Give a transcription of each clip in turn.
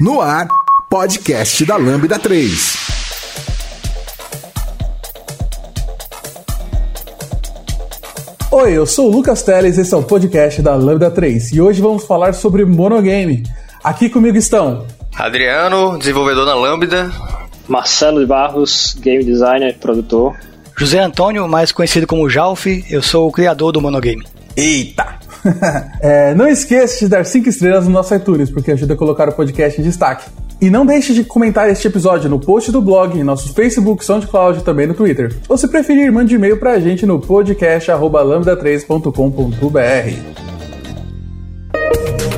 No ar, podcast da Lambda 3. Oi, eu sou o Lucas Teles, esse é o podcast da Lambda 3 e hoje vamos falar sobre monogame. Aqui comigo estão Adriano, desenvolvedor na Lambda, Marcelo de Barros, game designer, produtor. José Antônio, mais conhecido como Jalf, eu sou o criador do monogame. Eita! é, não esqueça de dar 5 estrelas no nosso iTunes, porque ajuda a colocar o podcast em destaque. E não deixe de comentar este episódio no post do blog, em nosso Facebook, SoundCloud e também no Twitter. Ou se preferir, mande e-mail pra gente no podcast.lambda3.com.br.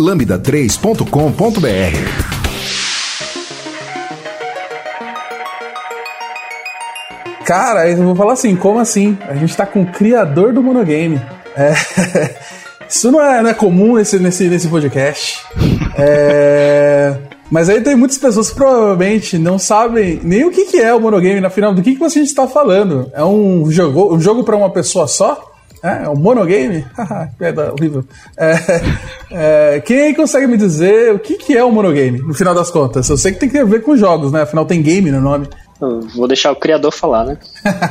lambda3.com.br. Cara, eu vou falar assim, como assim? A gente tá com o criador do monogame. É, isso não é, não é comum nesse, nesse, nesse podcast. É, mas aí tem muitas pessoas que provavelmente não sabem nem o que, que é o monogame, na final, do que, que a gente está falando. É um jogo, um jogo para uma pessoa só? É, é um monogame? Piada horrível. É, é, quem aí consegue me dizer o que, que é o um monogame, no final das contas? Eu sei que tem que ver com jogos, né? Afinal tem game no nome. Eu vou deixar o criador falar, né?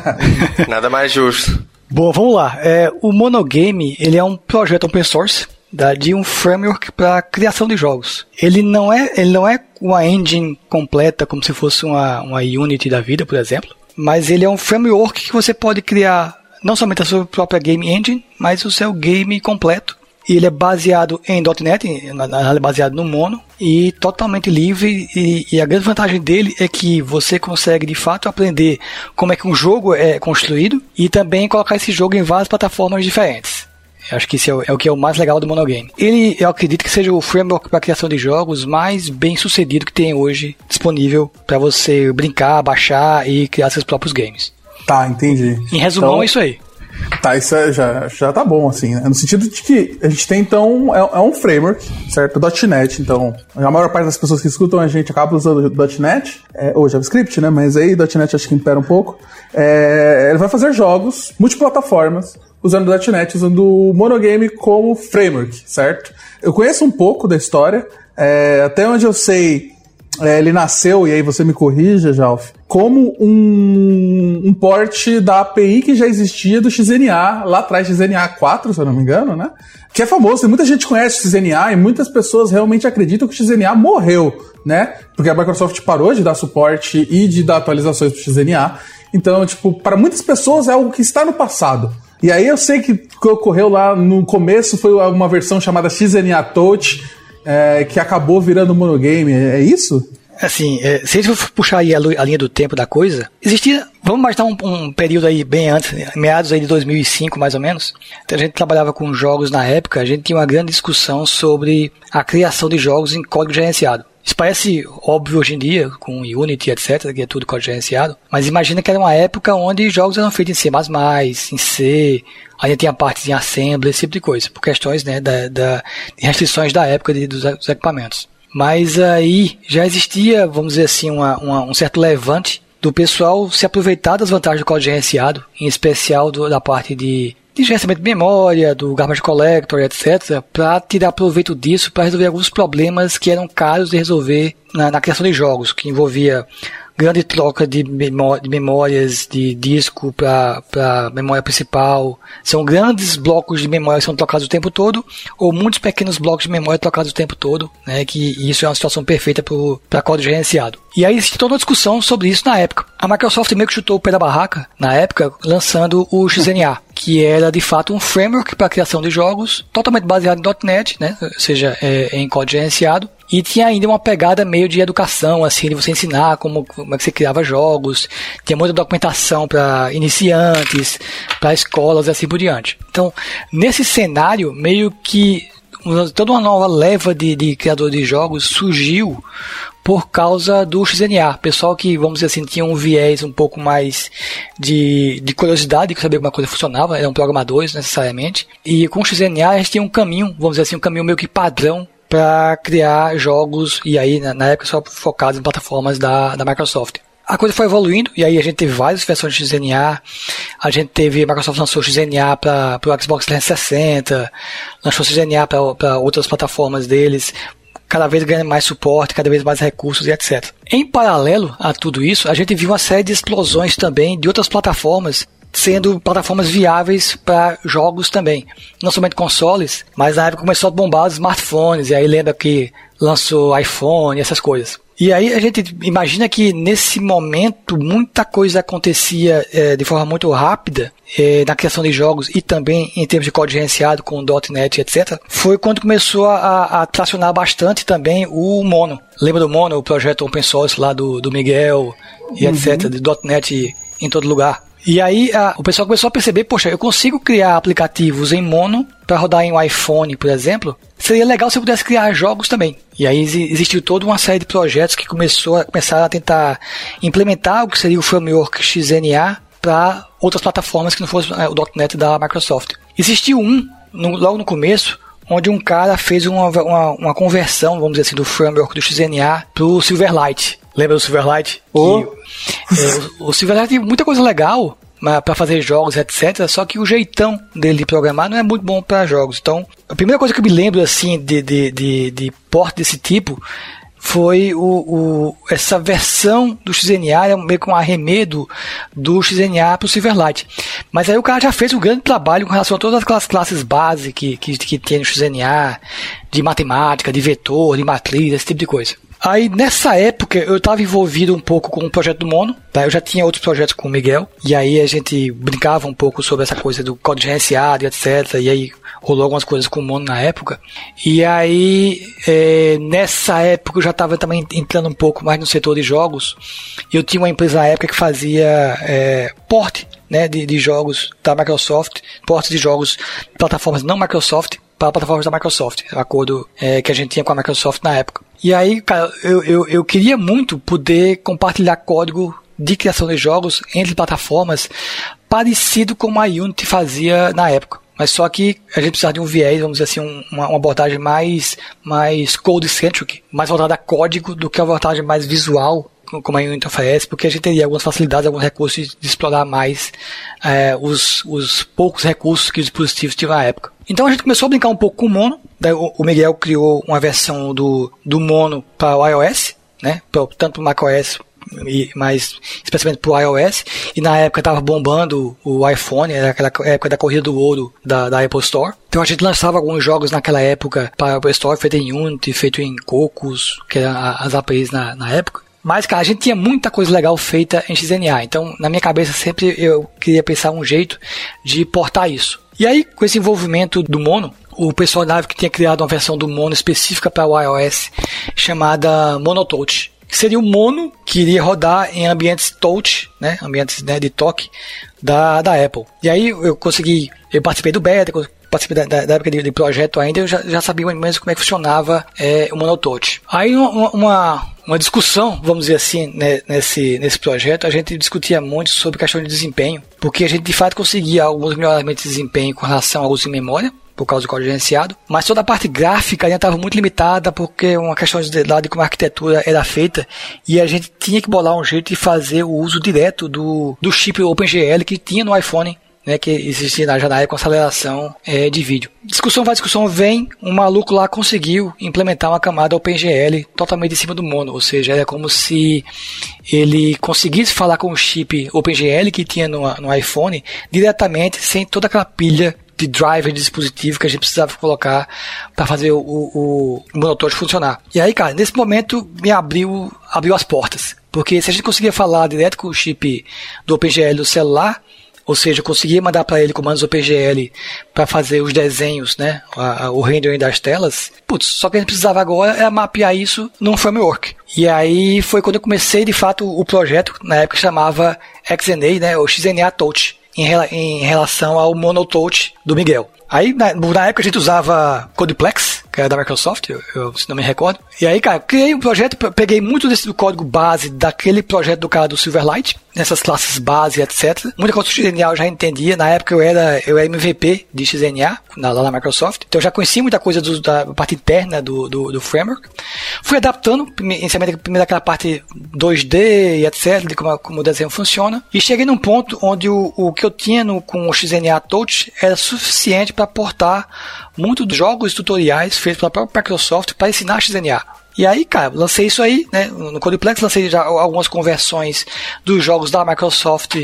Nada mais justo. Bom, vamos lá. É, o monogame ele é um projeto open source da, de um framework para criação de jogos. Ele não é ele não é uma engine completa como se fosse uma, uma Unity da vida, por exemplo, mas ele é um framework que você pode criar não somente a sua própria game engine, mas o seu game completo. E ele é baseado em .NET, na realidade baseado no Mono, e totalmente livre. E, e, a grande vantagem dele é que você consegue de fato aprender como é que um jogo é construído e também colocar esse jogo em várias plataformas diferentes. Acho que isso é o, é o, que é o mais legal do monogame. Ele, eu acredito que seja o framework para criação de jogos mais bem sucedido que tem hoje disponível para você brincar, baixar e criar seus próprios games. Tá, entendi. Em resumão, então, é isso aí. Tá, isso é, já, já tá bom, assim, né? No sentido de que a gente tem, então, é, é um framework, certo? .NET, então, a maior parte das pessoas que escutam a gente acaba usando .NET, é, ou JavaScript, né? Mas aí .NET acho que impera um pouco. É, ele vai fazer jogos multiplataformas, usando .NET, usando o Monogame como framework, certo? Eu conheço um pouco da história, é, até onde eu sei, é, ele nasceu, e aí você me corrija, Jalf, como um, um porte da API que já existia do XNA, lá atrás, XNA 4, se eu não me engano, né? Que é famoso, muita gente conhece o XNA e muitas pessoas realmente acreditam que o XNA morreu, né? Porque a Microsoft parou de dar suporte e de dar atualizações para XNA. Então, tipo, para muitas pessoas é algo que está no passado. E aí eu sei que o que ocorreu lá no começo foi uma versão chamada XNA Touch, é, que acabou virando monogame. É, é isso? Assim, é, se a gente for puxar aí a, a, linha do tempo da coisa, existia, vamos imaginar um, um, período aí bem antes, meados aí de 2005 mais ou menos, então a gente trabalhava com jogos na época, a gente tinha uma grande discussão sobre a criação de jogos em código gerenciado. Isso parece óbvio hoje em dia, com Unity, etc., que é tudo código gerenciado, mas imagina que era uma época onde jogos eram feitos em C++, em C, ainda tinha partes em Assembly, esse tipo de coisa, por questões né, da, da restrições da época de, dos, dos equipamentos. Mas aí já existia, vamos dizer assim, uma, uma, um certo levante do pessoal se aproveitar das vantagens do código gerenciado, em especial do, da parte de, de gerenciamento de memória, do garbage collector, etc., para tirar proveito disso para resolver alguns problemas que eram caros de resolver na, na criação de jogos, que envolvia grande troca de, de memórias de disco para memória principal. São grandes blocos de memória que são trocados o tempo todo, ou muitos pequenos blocos de memória trocados o tempo todo, né, que isso é uma situação perfeita para código gerenciado. E aí existe toda uma discussão sobre isso na época. A Microsoft meio que chutou o pé da barraca, na época, lançando o XNA, que era de fato um framework para criação de jogos, totalmente baseado em .NET, né, ou seja, é em código gerenciado, e tinha ainda uma pegada meio de educação, assim, de você ensinar como, como é que você criava jogos. Tinha muita documentação para iniciantes, para escolas e assim por diante. Então, nesse cenário, meio que toda uma nova leva de, de criadores de jogos surgiu por causa do XNA. Pessoal que, vamos dizer assim, tinha um viés um pouco mais de, de curiosidade, de saber como a coisa funcionava, eram programadores necessariamente. E com o XNA a gente tinha um caminho, vamos dizer assim, um caminho meio que padrão para criar jogos, e aí na, na época só focados em plataformas da, da Microsoft a coisa foi evoluindo e aí a gente teve várias versões de XNA. A gente teve, a Microsoft lançou XNA para o Xbox 360, lançou XNA para outras plataformas deles, cada vez ganhando mais suporte, cada vez mais recursos e etc. Em paralelo a tudo isso, a gente viu uma série de explosões também de outras plataformas sendo plataformas viáveis para jogos também. Não somente consoles, mas na época começou a bombar os smartphones, e aí lembra que lançou iPhone, essas coisas. E aí a gente imagina que nesse momento muita coisa acontecia é, de forma muito rápida é, na criação de jogos e também em termos de código gerenciado com .NET, etc. Foi quando começou a, a tracionar bastante também o Mono. Lembra do Mono, o projeto open source lá do, do Miguel e uhum. etc. de .NET em todo lugar. E aí a, o pessoal começou a perceber, poxa, eu consigo criar aplicativos em mono para rodar em um iPhone, por exemplo. Seria legal se eu pudesse criar jogos também. E aí existiu toda uma série de projetos que começou a começar a tentar implementar o que seria o framework XNA para outras plataformas que não fosse é, o .NET da Microsoft. Existiu um no, logo no começo onde um cara fez uma, uma, uma, conversão, vamos dizer assim, do framework do XNA para o Silverlight. Lembra do Silverlight? Oh. Que, é, o, o Silverlight tem muita coisa legal para fazer jogos, etc. Só que o jeitão dele de programar não é muito bom para jogos. Então, a primeira coisa que eu me lembro assim de, de, de, de porte desse tipo foi o, o, essa versão do XNA, é meio que um arremedo do XNA para o Silverlight. Mas aí o cara já fez um grande trabalho com relação a todas aquelas classes base que, que, que tem no XNA, de matemática, de vetor, de matriz, esse tipo de coisa. Aí nessa época eu estava envolvido um pouco com o projeto do Mono, tá? eu já tinha outros projetos com o Miguel, e aí a gente brincava um pouco sobre essa coisa do código gerenciado e etc. E aí rolou algumas coisas com o Mono na época. E aí é, nessa época eu já estava também entrando um pouco mais no setor de jogos. Eu tinha uma empresa na época que fazia é, porte né, de, de jogos da Microsoft, portes de jogos de plataformas não Microsoft para plataformas da Microsoft, o acordo é, que a gente tinha com a Microsoft na época. E aí, cara, eu, eu, eu queria muito poder compartilhar código de criação de jogos entre plataformas parecido como a Unity fazia na época. Mas só que a gente precisava de um viés, vamos dizer assim, uma, uma abordagem mais, mais code-centric, mais voltada a código do que a abordagem mais visual, como a Unity oferece, porque a gente teria algumas facilidades, alguns recursos de explorar mais é, os, os poucos recursos que os dispositivos tinham na época. Então a gente começou a brincar um pouco com o Mono. o Miguel criou uma versão do, do Mono para o iOS, né? tanto para o macOS mas especialmente para o iOS. E na época estava bombando o iPhone, era aquela época da corrida do ouro da, da Apple Store. Então a gente lançava alguns jogos naquela época para a Apple Store, feito em Unity, feito em Cocos, que eram as APIs na, na época. Mas, cara, a gente tinha muita coisa legal feita em XNA. Então, na minha cabeça, sempre eu queria pensar um jeito de portar isso. E aí, com esse envolvimento do Mono, o pessoal da que tinha criado uma versão do Mono específica para o iOS chamada Monotouch. Que seria o Mono que iria rodar em ambientes touch, né, ambientes né, de toque da, da Apple. E aí eu consegui, eu participei do beta, participei da, da época de, de, projeto ainda, eu já, já sabia mais ou menos como é que funcionava é, o Monotouch. Aí uma, uma, uma, discussão, vamos dizer assim, né, nesse, nesse projeto, a gente discutia muito sobre questão de desempenho, porque a gente de fato conseguia alguns melhoramentos de desempenho com relação ao uso de memória, por causa do código gerenciado, mas toda a parte gráfica ainda estava muito limitada porque uma questão de lado de como a arquitetura era feita e a gente tinha que bolar um jeito de fazer o uso direto do, do chip OpenGL que tinha no iPhone né, que existia na janela com aceleração é, de vídeo. Discussão vai, discussão vem, um maluco lá conseguiu implementar uma camada OpenGL totalmente em cima do mono, ou seja, era como se ele conseguisse falar com o chip OpenGL que tinha no, no iPhone diretamente, sem toda aquela pilha de driver de dispositivo que a gente precisava colocar para fazer o, o, o monitor funcionar. E aí, cara, nesse momento me abriu, abriu as portas. Porque se a gente conseguia falar direto com o chip do OpenGL do celular, ou seja, eu conseguia mandar para ele comandos OpenGL para fazer os desenhos, né, a, a, o rendering das telas. Putz, só que a gente precisava agora era mapear isso num framework. E aí foi quando eu comecei de fato o projeto, na época chamava XNA, né, ou XNA Touch, em, em relação ao Monotouch do Miguel. Aí, na, na época, a gente usava Codeplex, que era da Microsoft, eu, eu, se não me recordo. E aí, cara, criei um projeto, peguei muito desse do código base daquele projeto do cara do Silverlight, nessas classes base, etc. Muita coisa do XNA eu já entendia. Na época eu era, eu era MVP de XNA, na, lá na Microsoft. Então eu já conhecia muita coisa do, da parte interna do, do, do, framework. Fui adaptando, inicialmente, primeiro aquela parte 2D e etc, de como, como o desenho funciona. E cheguei num ponto onde o, o que eu tinha no, com o XNA Touch era suficiente para portar muitos dos jogos tutoriais feitos pela própria Microsoft para ensinar XNA. E aí, cara, lancei isso aí, né? No Codeplex lancei já algumas conversões dos jogos da Microsoft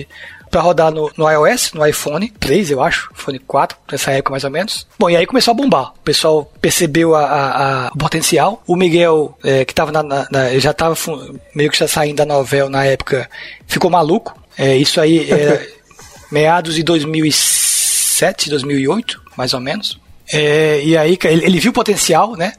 para rodar no, no, iOS, no iPhone 3, eu acho, iPhone 4, nessa época mais ou menos. Bom, e aí começou a bombar. O pessoal percebeu a, a, a potencial. O Miguel, é, que tava na, na, na, já estava meio que já saindo da novela na época, ficou maluco. É, isso aí era meados de 2007, 2008, mais ou menos. É, e aí ele, ele, viu o potencial, né?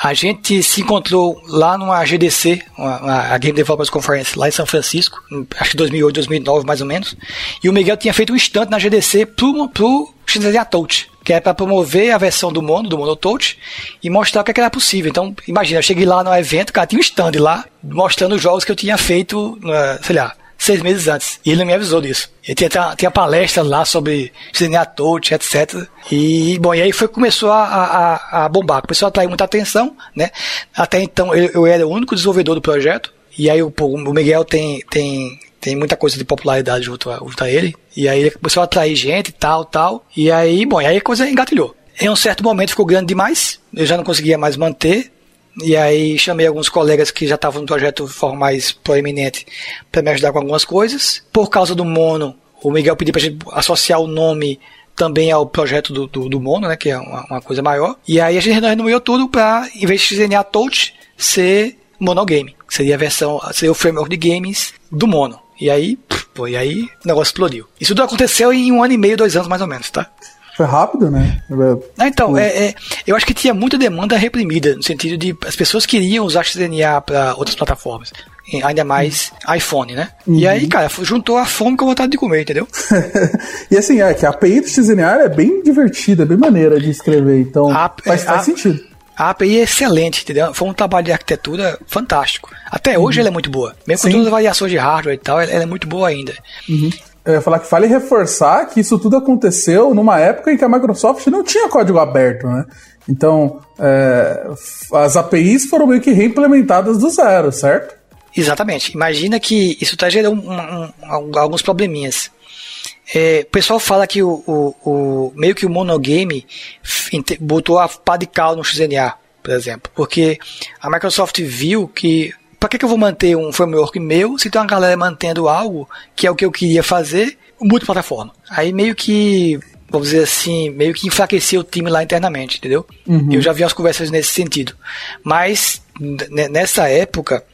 A gente se encontrou lá numa GDC, uma, uma, a Game Developers Conference, lá em São Francisco, acho que 2008, 2009 mais ou menos. E o Miguel tinha feito um stand na GDC pro, pro XDA Touch, que é para promover a versão do Mono, do Mono Touch, e mostrar o que, é que era possível. Então, imagina, eu cheguei lá no evento, cara, tinha um stand lá, mostrando os jogos que eu tinha feito, sei lá, seis meses antes. E ele me avisou disso. Ele tinha, tinha palestra lá sobre desenhar touch, etc. E, bom, e aí foi começou a, a, a bombar. Começou a atrair muita atenção, né? Até então eu, eu era o único desenvolvedor do projeto. E aí o, o Miguel tem, tem, tem muita coisa de popularidade junto a, junto a ele. E aí ele começou a atrair gente e tal, tal. E aí, bom, e aí a coisa engatilhou. Em um certo momento ficou grande demais. Eu já não conseguia mais manter. E aí chamei alguns colegas que já estavam no projeto de forma mais proeminente para me ajudar com algumas coisas. Por causa do Mono, o Miguel pediu para gente associar o nome também ao projeto do, do, do Mono, né, que é uma, uma, coisa maior. E aí a gente renomeou tudo para, em vez de XNA Touch, ser Monogame. Seria a versão, seria o framework de games do Mono. E aí, pô, e aí o negócio explodiu. Isso tudo aconteceu em um ano e meio, dois anos mais ou menos, tá? Foi rápido, né? Ah, então, é, é, eu acho que tinha muita demanda reprimida, no sentido de as pessoas queriam usar XDNA para outras plataformas. Ainda mais iPhone, né? Uhum. E aí, cara, juntou a fome com a vontade de comer, entendeu? e assim, é que a API do XDNA é bem divertida, bem maneira de escrever, então a, faz, faz a, sentido. A API é excelente, entendeu? Foi um trabalho de arquitetura fantástico. Até hoje uhum. ela é muito boa. Mesmo Sim. com todas as variações de hardware e tal, ela, ela é muito boa ainda. Uhum eu ia falar que vale reforçar que isso tudo aconteceu numa época em que a Microsoft não tinha código aberto, né? Então, é, as APIs foram meio que reimplementadas do zero, certo? Exatamente. Imagina que isso está gerando um, um, alguns probleminhas. É, o pessoal fala que o, o, o, meio que o monogame botou a pá de cal no XNA, por exemplo, porque a Microsoft viu que para que, que eu vou manter um framework meu se tem uma galera mantendo algo que é o que eu queria fazer multiplataforma? Aí meio que vamos dizer assim, meio que enfraqueceu o time lá internamente, entendeu? Uhum. Eu já vi umas conversas nesse sentido. Mas nessa época,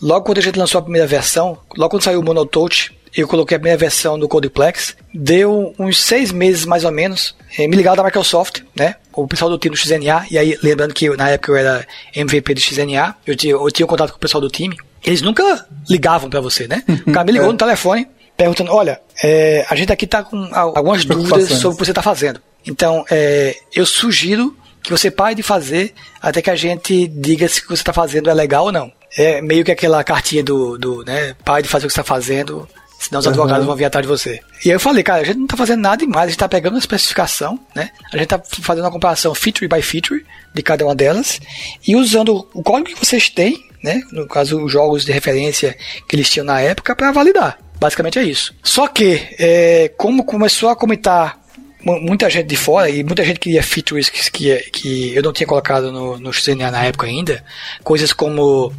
logo quando a gente lançou a primeira versão, logo quando saiu o Monotouch, eu coloquei a primeira versão do Codeplex, deu uns seis meses mais ou menos, eh, me ligaram da Microsoft, né? O pessoal do time do XNA, e aí lembrando que na época eu era MVP do XNA, eu tinha, eu tinha contato com o pessoal do time, eles nunca ligavam para você, né? O cara me ligou é. no telefone, perguntando, olha, é, a gente aqui tá com algumas dúvidas sobre o que você tá fazendo. Então, é, eu sugiro que você pare de fazer até que a gente diga se o que você está fazendo é legal ou não. É meio que aquela cartinha do, do né, pare de fazer o que você está fazendo, Senão os uhum. advogados vão vir atrás de você. E aí eu falei, cara, a gente não tá fazendo nada demais, a gente tá pegando a especificação, né? A gente tá fazendo uma comparação feature by feature de cada uma delas e usando o código que vocês têm, né? No caso, os jogos de referência que eles tinham na época para validar. Basicamente é isso. Só que, é, como começou a comentar muita gente de fora e muita gente queria features que, que, que eu não tinha colocado no, no XNA na época ainda, coisas como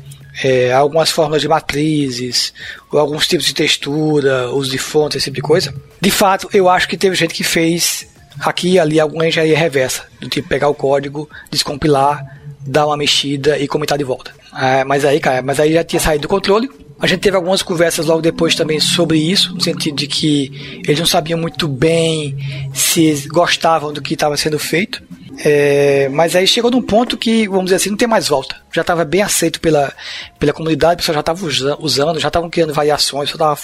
é, algumas formas de matrizes, ou alguns tipos de textura, uso de fonte, esse tipo de coisa. De fato, eu acho que teve gente que fez aqui e ali alguma engenharia reversa, do tipo pegar o código, descompilar, dar uma mexida e comentar de volta. É, mas aí, cara, mas aí já tinha saído do controle. A gente teve algumas conversas logo depois também sobre isso, no sentido de que eles não sabiam muito bem se gostavam do que estava sendo feito. É, mas aí chegou num ponto que, vamos dizer assim, não tem mais volta. já estava bem aceito pela, pela comunidade, o pessoal já estava usando, já estavam criando variações, estava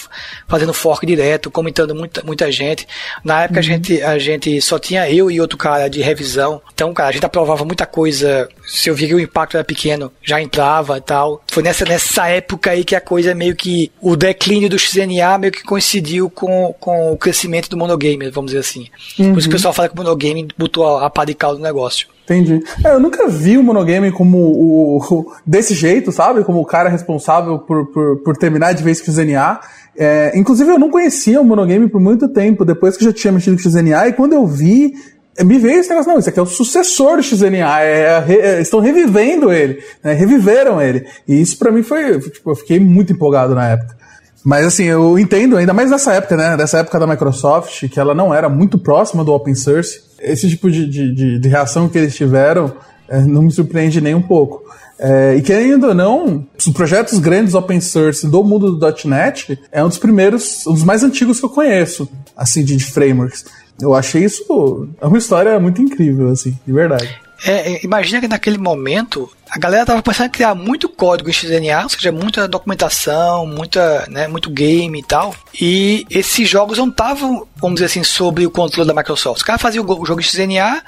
fazendo fork direto, comentando muita, muita gente. Na época uhum. a, gente, a gente só tinha eu e outro cara de revisão, então, cara, a gente aprovava muita coisa. Se eu via que o impacto era pequeno, já entrava e tal. Foi nessa, nessa época aí que a coisa meio que. O declínio do XNA meio que coincidiu com, com o crescimento do monogame, vamos dizer assim. Uhum. Por isso que o pessoal fala que o monogame botou a, a pá de caldo negócio. Entendi. É, eu nunca vi o monogame como o, o, desse jeito, sabe? Como o cara responsável por, por, por terminar de vez com o XNA. É, inclusive, eu não conhecia o monogame por muito tempo, depois que eu já tinha mexido com o XNA, e quando eu vi, me veio esse negócio, não, isso aqui é o sucessor do XNA, é, é, é, estão revivendo ele, né, reviveram ele. E isso para mim foi, tipo, eu fiquei muito empolgado na época. Mas assim, eu entendo, ainda mais nessa época, né, dessa época da Microsoft, que ela não era muito próxima do open source, esse tipo de, de, de, de reação que eles tiveram é, não me surpreende nem um pouco. É, e querendo ou não, os projetos grandes open source do mundo do .NET é um dos primeiros, um dos mais antigos que eu conheço, assim, de, de frameworks. Eu achei isso é uma história muito incrível, assim, de verdade. É, é imagina que naquele momento a galera tava pensando em criar muito código em XNA, ou seja, muita documentação, muita, né, muito game e tal. E esses jogos não estavam, vamos dizer assim, sob o controle da Microsoft. Os caras faziam o jogo em XNA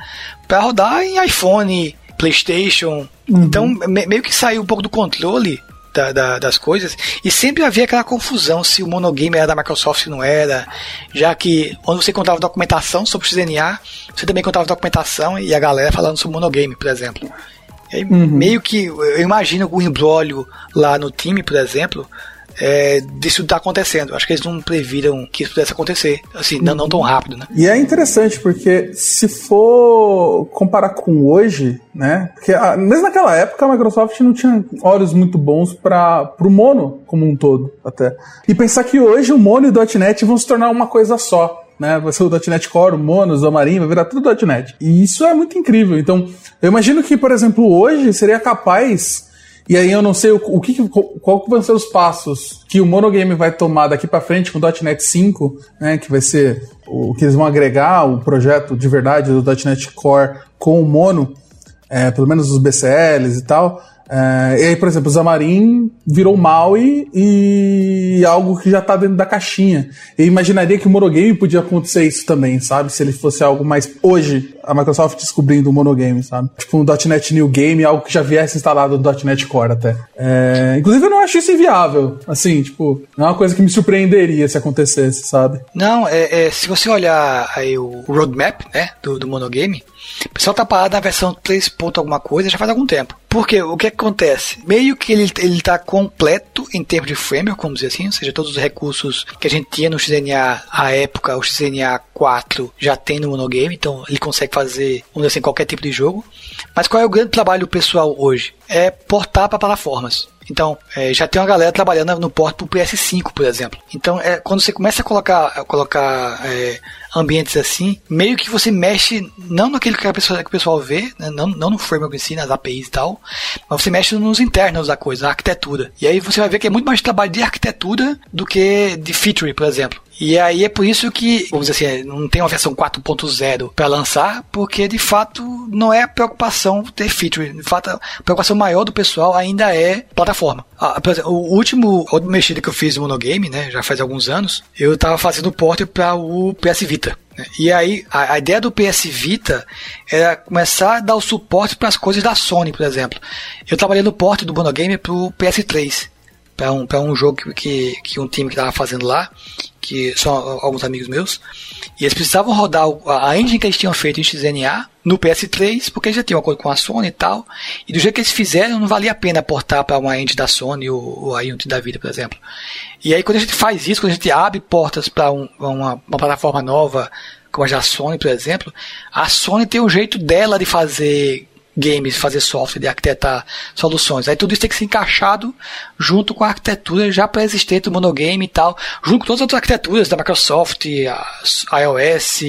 para rodar em iPhone, PlayStation. Uhum. Então, meio que saiu um pouco do controle da, da, das coisas. E sempre havia aquela confusão se o monogame era da Microsoft ou não era, já que quando você contava documentação sobre o XNA, você também contava documentação e a galera falando sobre monogame, por exemplo. Aí, uhum. Meio que eu imagino o embrólio lá no time, por exemplo, é, disso tá acontecendo. Acho que eles não previram que isso pudesse acontecer, assim, não, não tão rápido, né? E é interessante porque se for comparar com hoje, né? Porque a, mesmo naquela época a Microsoft não tinha olhos muito bons para o Mono como um todo, até. E pensar que hoje o Mono e o .NET vão se tornar uma coisa só. Né, vai ser o .NET Core, o Mono, o Xamarin, vai virar tudo .NET. E isso é muito incrível. Então, eu imagino que, por exemplo, hoje seria capaz e aí eu não sei o, o que, qual que vão ser os passos que o monogame vai tomar daqui para frente com o .NET 5, né, que vai ser o que eles vão agregar o projeto de verdade do .NET Core com o mono, é, pelo menos os BCLs e tal. É, e aí, por exemplo, o Xamarin virou Maui e algo que já está dentro da caixinha. Eu imaginaria que o monogame podia acontecer isso também, sabe? Se ele fosse algo mais hoje, a Microsoft descobrindo o monogame, sabe? Tipo um .NET New Game, algo que já viesse instalado no .NET Core até. É, inclusive, eu não acho isso inviável. Assim, tipo, não é uma coisa que me surpreenderia se acontecesse, sabe? Não, é, é se você olhar aí o roadmap, né, do, do monogame, o pessoal tá parado na versão 3. alguma coisa já faz algum tempo. Porque o que acontece? Meio que ele, ele tá completo em termos de framework, vamos dizer assim, ou seja, todos os recursos que a gente tinha no XNA à época, o XNA 4 já tem no monogame, então ele consegue fazer, vamos dizer assim, qualquer tipo de jogo. Mas qual é o grande trabalho pessoal hoje? É portar para plataformas. Então, é, já tem uma galera trabalhando no porto pro PS5, por exemplo. Então, é, quando você começa a colocar, a colocar é, ambientes assim, meio que você mexe não naquilo que, a pessoa, que o pessoal vê, né, não, não no framework em si, nas APIs e tal, mas você mexe nos internos da coisa, na arquitetura. E aí você vai ver que é muito mais trabalho de arquitetura do que de feature, por exemplo. E aí é por isso que, vamos dizer assim, não tem uma versão 4.0 para lançar, porque de fato não é a preocupação ter feature. De fato, a preocupação maior do pessoal ainda é plataforma. Ah, exemplo, o último, última mexida que eu fiz no monogame, né, já faz alguns anos, eu estava fazendo port para o PS Vita. Né. E aí, a, a, ideia do PS Vita era começar a dar o suporte para as coisas da Sony, por exemplo. Eu trabalhei no port do Monogame para o PS3 para um, um jogo que, que, que um time que estava fazendo lá, que são alguns amigos meus, e eles precisavam rodar a engine que eles tinham feito em XNA no PS3, porque eles já tinham acordo com a Sony e tal, e do jeito que eles fizeram, não valia a pena portar para uma engine da Sony ou, ou a Unity da vida, por exemplo. E aí quando a gente faz isso, quando a gente abre portas para um, uma, uma plataforma nova, como a da Sony, por exemplo, a Sony tem um jeito dela de fazer games, fazer software, de arquitetar soluções. Aí tudo isso tem que ser encaixado junto com a arquitetura já pré-existente do monogame e tal, junto com todas as outras arquiteturas da Microsoft, iOS,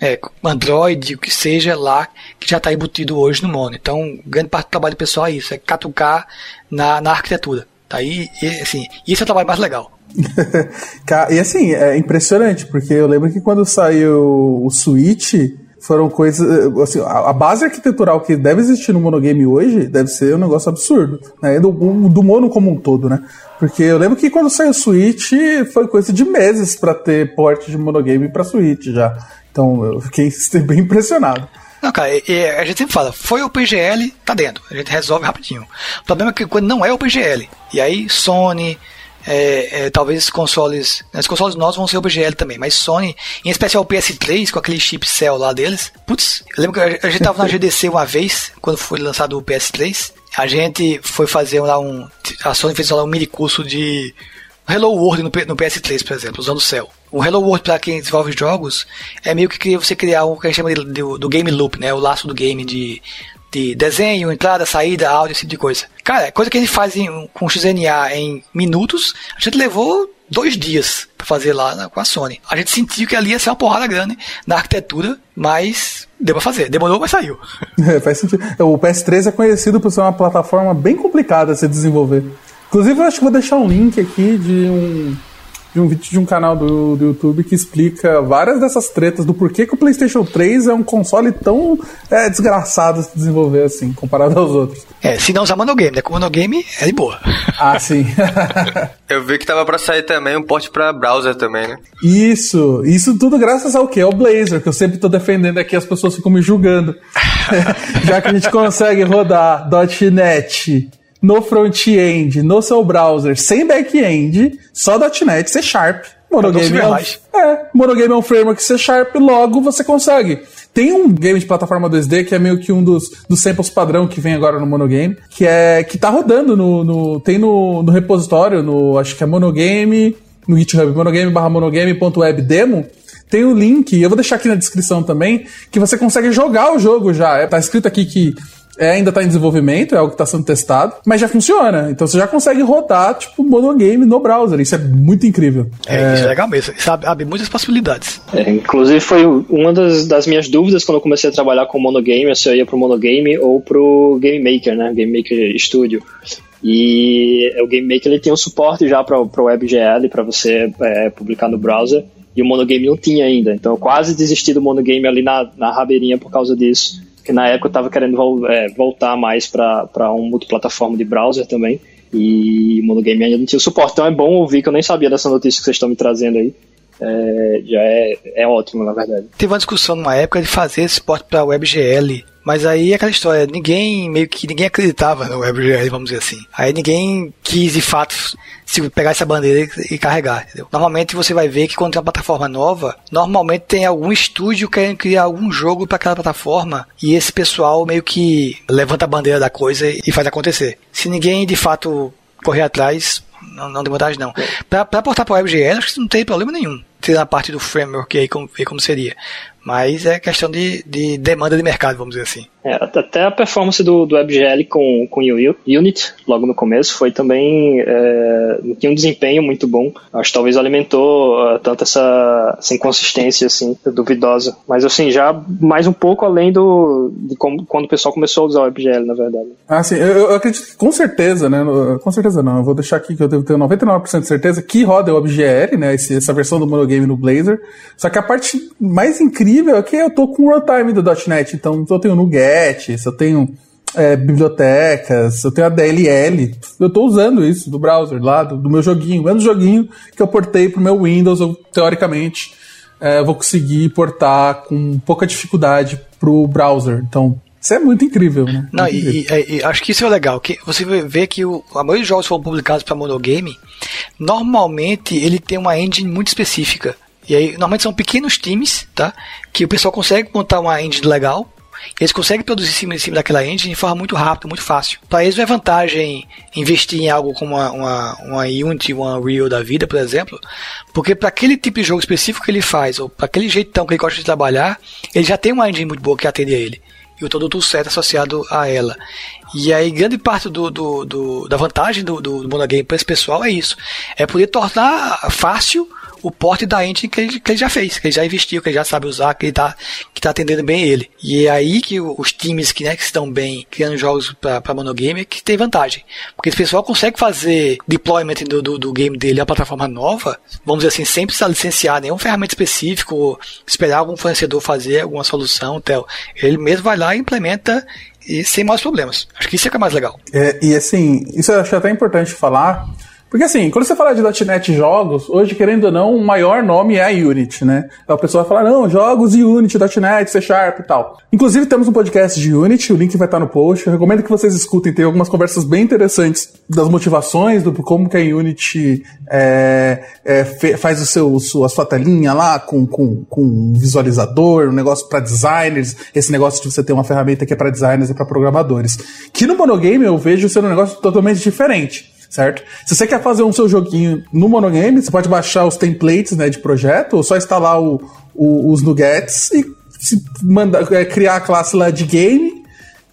é, Android, o que seja lá, que já está embutido hoje no Mono. Então, grande parte do trabalho pessoal é isso, é catucar na, na arquitetura. Tá? E, e, assim, isso é o trabalho mais legal. e assim, é impressionante, porque eu lembro que quando saiu o Switch, foram coisas. Assim, a, base arquitetural que deve existir no monogame hoje deve ser um negócio absurdo. Né? Do, do mono como um todo, né? Porque eu lembro que quando saiu o Switch foi coisa de meses para ter porte de monogame para Switch já. Então eu fiquei bem impressionado. Não, cara, a gente sempre fala, foi o PGL, tá dentro. A gente resolve rapidinho. O problema é que quando não é o PGL, e aí Sony, é, é, talvez consoles. Os consoles novos vão ser o BGL também, mas Sony, em especial o PS3, com aquele chip Cell lá deles. Putz, eu lembro que a gente tava na GDC uma vez, quando foi lançado o PS3. A gente foi fazer lá um. A Sony fez lá um mini curso de Hello World no, no PS3, por exemplo, usando o Cell. O Hello World, para quem desenvolve jogos, é meio que você criar o que a gente chama de, do, do game loop, né? O laço do game de de desenho, entrada, saída, áudio, esse tipo de coisa. Cara, coisa que a gente faz em, com XNA em minutos, a gente levou dois dias para fazer lá com a Sony. A gente sentiu que ali ia ser uma porrada grande na arquitetura, mas deu pra fazer. Demorou, mas saiu. É, faz sentido. O PS3 é conhecido por ser uma plataforma bem complicada de se desenvolver. Inclusive, eu acho que vou deixar um link aqui de um de um vídeo de um canal do, do YouTube que explica várias dessas tretas do porquê que o PlayStation 3 é um console tão é, desgraçado de se desenvolver assim, comparado aos outros. É, se não usar monogame, né? Com monogame é de boa. Ah, sim. Eu vi que tava pra sair também um porte pra browser também, né? Isso, isso tudo graças ao quê? Ao Blazer, que eu sempre tô defendendo aqui, as pessoas ficam me julgando. Já que a gente consegue rodar .NET no front-end, no seu browser, sem back-end, só .NET, C Sharp. Monogame é, um, é, Monogame é um framework C Sharp, logo você consegue. Tem um game de plataforma 2D que é meio que um dos, dos samples padrão que vem agora no Monogame, que é que tá rodando no, no tem no, no repositório, no acho que é Monogame, no GitHub, monogame barra monogame.webdemo, tem o link, eu vou deixar aqui na descrição também, que você consegue jogar o jogo já. É, tá escrito aqui que é, ainda está em desenvolvimento, é algo que está sendo testado, mas já funciona. Então você já consegue rodar, tipo, monogame no browser. Isso é muito incrível. É, é... isso é legal mesmo. Isso abre muitas possibilidades. É, inclusive, foi uma das, das, minhas dúvidas quando eu comecei a trabalhar com monogame, se eu ia pro monogame ou pro Game Maker, né? Game Maker Studio. E o Game Maker ele tem um suporte já para o WebGL, para você é, publicar no browser, e o monogame não tinha ainda. Então eu quase desisti do monogame ali na, na rabeirinha por causa disso que na época eu estava querendo vol é, voltar mais para um multiplataforma de browser também. E o monogame ainda não tinha suporte. Então é bom ouvir que eu nem sabia dessa notícia que vocês estão me trazendo aí. É, já é, é ótimo, na verdade. Teve uma discussão numa época de fazer esse suporte para WebGL mas aí é aquela história, ninguém, meio que ninguém acreditava no WebGL, vamos dizer assim. Aí ninguém quis, de fato, pegar essa bandeira e carregar, entendeu? Normalmente você vai ver que quando tem uma plataforma nova, normalmente tem algum estúdio querendo criar algum jogo para aquela plataforma e esse pessoal meio que levanta a bandeira da coisa e faz acontecer. Se ninguém, de fato, correr atrás, não, não tem vantagem não. Para portar para o WebGL, acho que não tem problema nenhum. Ter a parte do framework aí, como, como seria. Mas é questão de, de demanda de mercado, vamos dizer assim. É, até a performance do, do WebGL com, com Unit, logo no começo, foi também. É, tinha um desempenho muito bom. Acho que talvez alimentou uh, tanto essa, essa inconsistência assim, duvidosa. Mas assim, já mais um pouco além do. de como, quando o pessoal começou a usar o WebGL, na verdade. Ah, sim, eu, eu acredito que com certeza, né? Com certeza não. Eu vou deixar aqui que eu devo ter 99% de certeza que roda o WebGL, né? Esse, essa versão do monogame no Blazor. Só que a parte mais incrível é que eu tô com o runtime do .NET, então eu tenho Se eu tenho é, bibliotecas, se eu tenho a DLL, eu tô usando isso do browser lá, do, do meu joguinho, o mesmo joguinho que eu portei pro meu Windows, eu, teoricamente é, vou conseguir portar com pouca dificuldade pro browser, então isso é muito incrível, né? Não, muito e, incrível. E, e, acho que isso é legal, que você vê que o, a maioria dos jogos que foram publicados para monogame, normalmente ele tem uma engine muito específica. E aí, normalmente são pequenos times, tá? Que o pessoal consegue montar uma engine legal. Eles conseguem produzir em cima, em cima daquela engine de forma muito rápida, muito fácil. Para eles não é vantagem investir em algo como uma, uma, uma Unity, uma Unreal da vida, por exemplo, porque para aquele tipo de jogo específico que ele faz, ou para aquele jeitão que ele gosta de trabalhar, ele já tem uma engine muito boa que atende a ele. E o produto certo associado a ela. E aí, grande parte do, do, do da vantagem do, do, do monogame para esse pessoal é isso: é poder tornar fácil o porte da engine que ele, que ele já fez, que ele já investiu, que ele já sabe usar, que ele tá, tá atendendo bem ele. E é aí que os times que, né, que estão bem criando jogos para monogame que tem vantagem. Porque esse pessoal consegue fazer deployment do, do, do game dele a plataforma nova, vamos dizer assim, sem precisar licenciar nenhum ferramenta específico, esperar algum fornecedor fazer alguma solução, tel. Ele mesmo vai lá e implementa e sem mais problemas. Acho que isso é que é mais legal. É, e assim, isso eu acho até importante falar, porque assim, quando você fala de .NET jogos, hoje, querendo ou não, o maior nome é a Unity, né? Então a pessoa fala, não, jogos Unity, .NET, C Sharp e tal. Inclusive temos um podcast de Unity, o link vai estar no post. Eu recomendo que vocês escutem, tem algumas conversas bem interessantes das motivações, do como que a Unity é, é, faz o seu, a sua telinha lá com, com, com um visualizador, um negócio para designers, esse negócio de você ter uma ferramenta que é para designers e para programadores. Que no monogame eu vejo sendo um negócio totalmente diferente certo? Se você quer fazer um seu joguinho no monogame, você pode baixar os templates né, de projeto, ou só instalar o, o, os nuggets e é, criar a classe lá de game,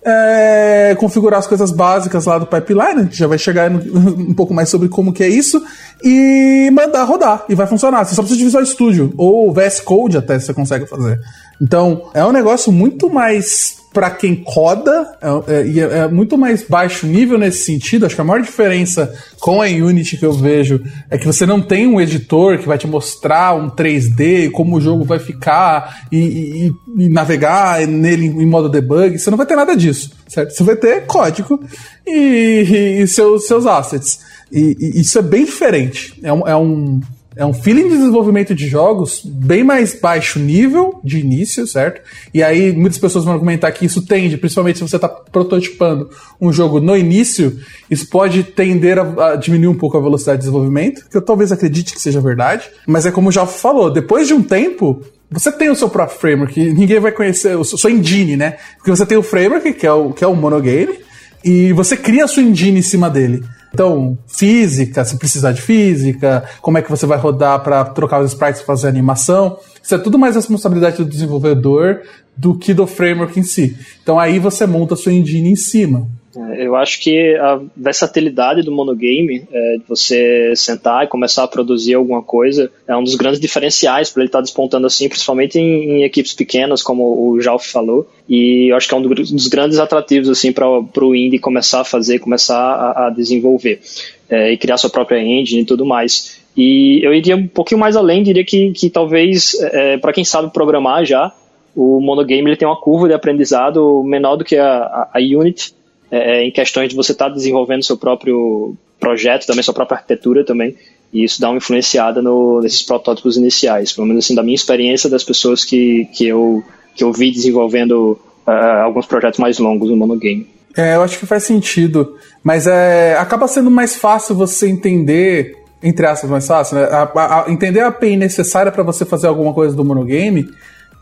é, configurar as coisas básicas lá do pipeline, que já vai chegar no, um pouco mais sobre como que é isso, e mandar rodar, e vai funcionar. Você só precisa de Visual Studio, ou VS Code até você consegue fazer. Então, é um negócio muito mais para quem coda, é, é, é, é, muito mais baixo nível nesse sentido. Acho que a maior diferença com a Unity que eu vejo é que você não tem um editor que vai te mostrar um 3D, como o jogo vai ficar e, e, e navegar nele em modo debug. Você não vai ter nada disso, certo? Você vai ter código e, e seus, seus assets. E, isso é bem diferente. É um, é um é um feeling de desenvolvimento de jogos bem mais baixo nível de início, certo? E aí muitas pessoas vão argumentar que isso tende, principalmente se você está prototipando um jogo no início, isso pode tender a, a, diminuir um pouco a velocidade de desenvolvimento, que eu talvez acredite que seja verdade. Mas é como já falou, depois de um tempo, você tem o seu próprio framework, ninguém vai conhecer, o seu engine, né? Porque você tem o framework, que é o, que é o monogame, e você cria a sua engine em cima dele. Então, física, se precisar de física, como é que você vai rodar para trocar os sprites e fazer animação. Isso é tudo mais responsabilidade do desenvolvedor do que do framework em si. Então aí você monta a sua engine em cima. É, eu acho que a versatilidade do monogame, é, de você sentar e começar a produzir alguma coisa, é um dos grandes diferenciais para ele estar tá despontando assim, principalmente em, em, equipes pequenas, como o Jalf falou. E eu acho que é um dos grandes atrativos assim para o indie começar a fazer, começar a, a desenvolver é, e criar sua própria engine e tudo mais. E eu iria um pouquinho mais além, diria que, que talvez, é, para quem sabe programar já, o monogame ele tem uma curva de aprendizado menor do que a, a, a Unity, é, é, em questões de você estar tá desenvolvendo seu próprio projeto, também sua própria arquitetura também, e isso dá uma influenciada no, nesses protótipos iniciais, pelo menos assim da minha experiência das pessoas que, que, eu, que eu vi desenvolvendo uh, alguns projetos mais longos no monogame. É, eu acho que faz sentido, mas é, acaba sendo mais fácil você entender, entre aspas, mais fácil, né? A, a, entender a API necessária para você fazer alguma coisa do monogame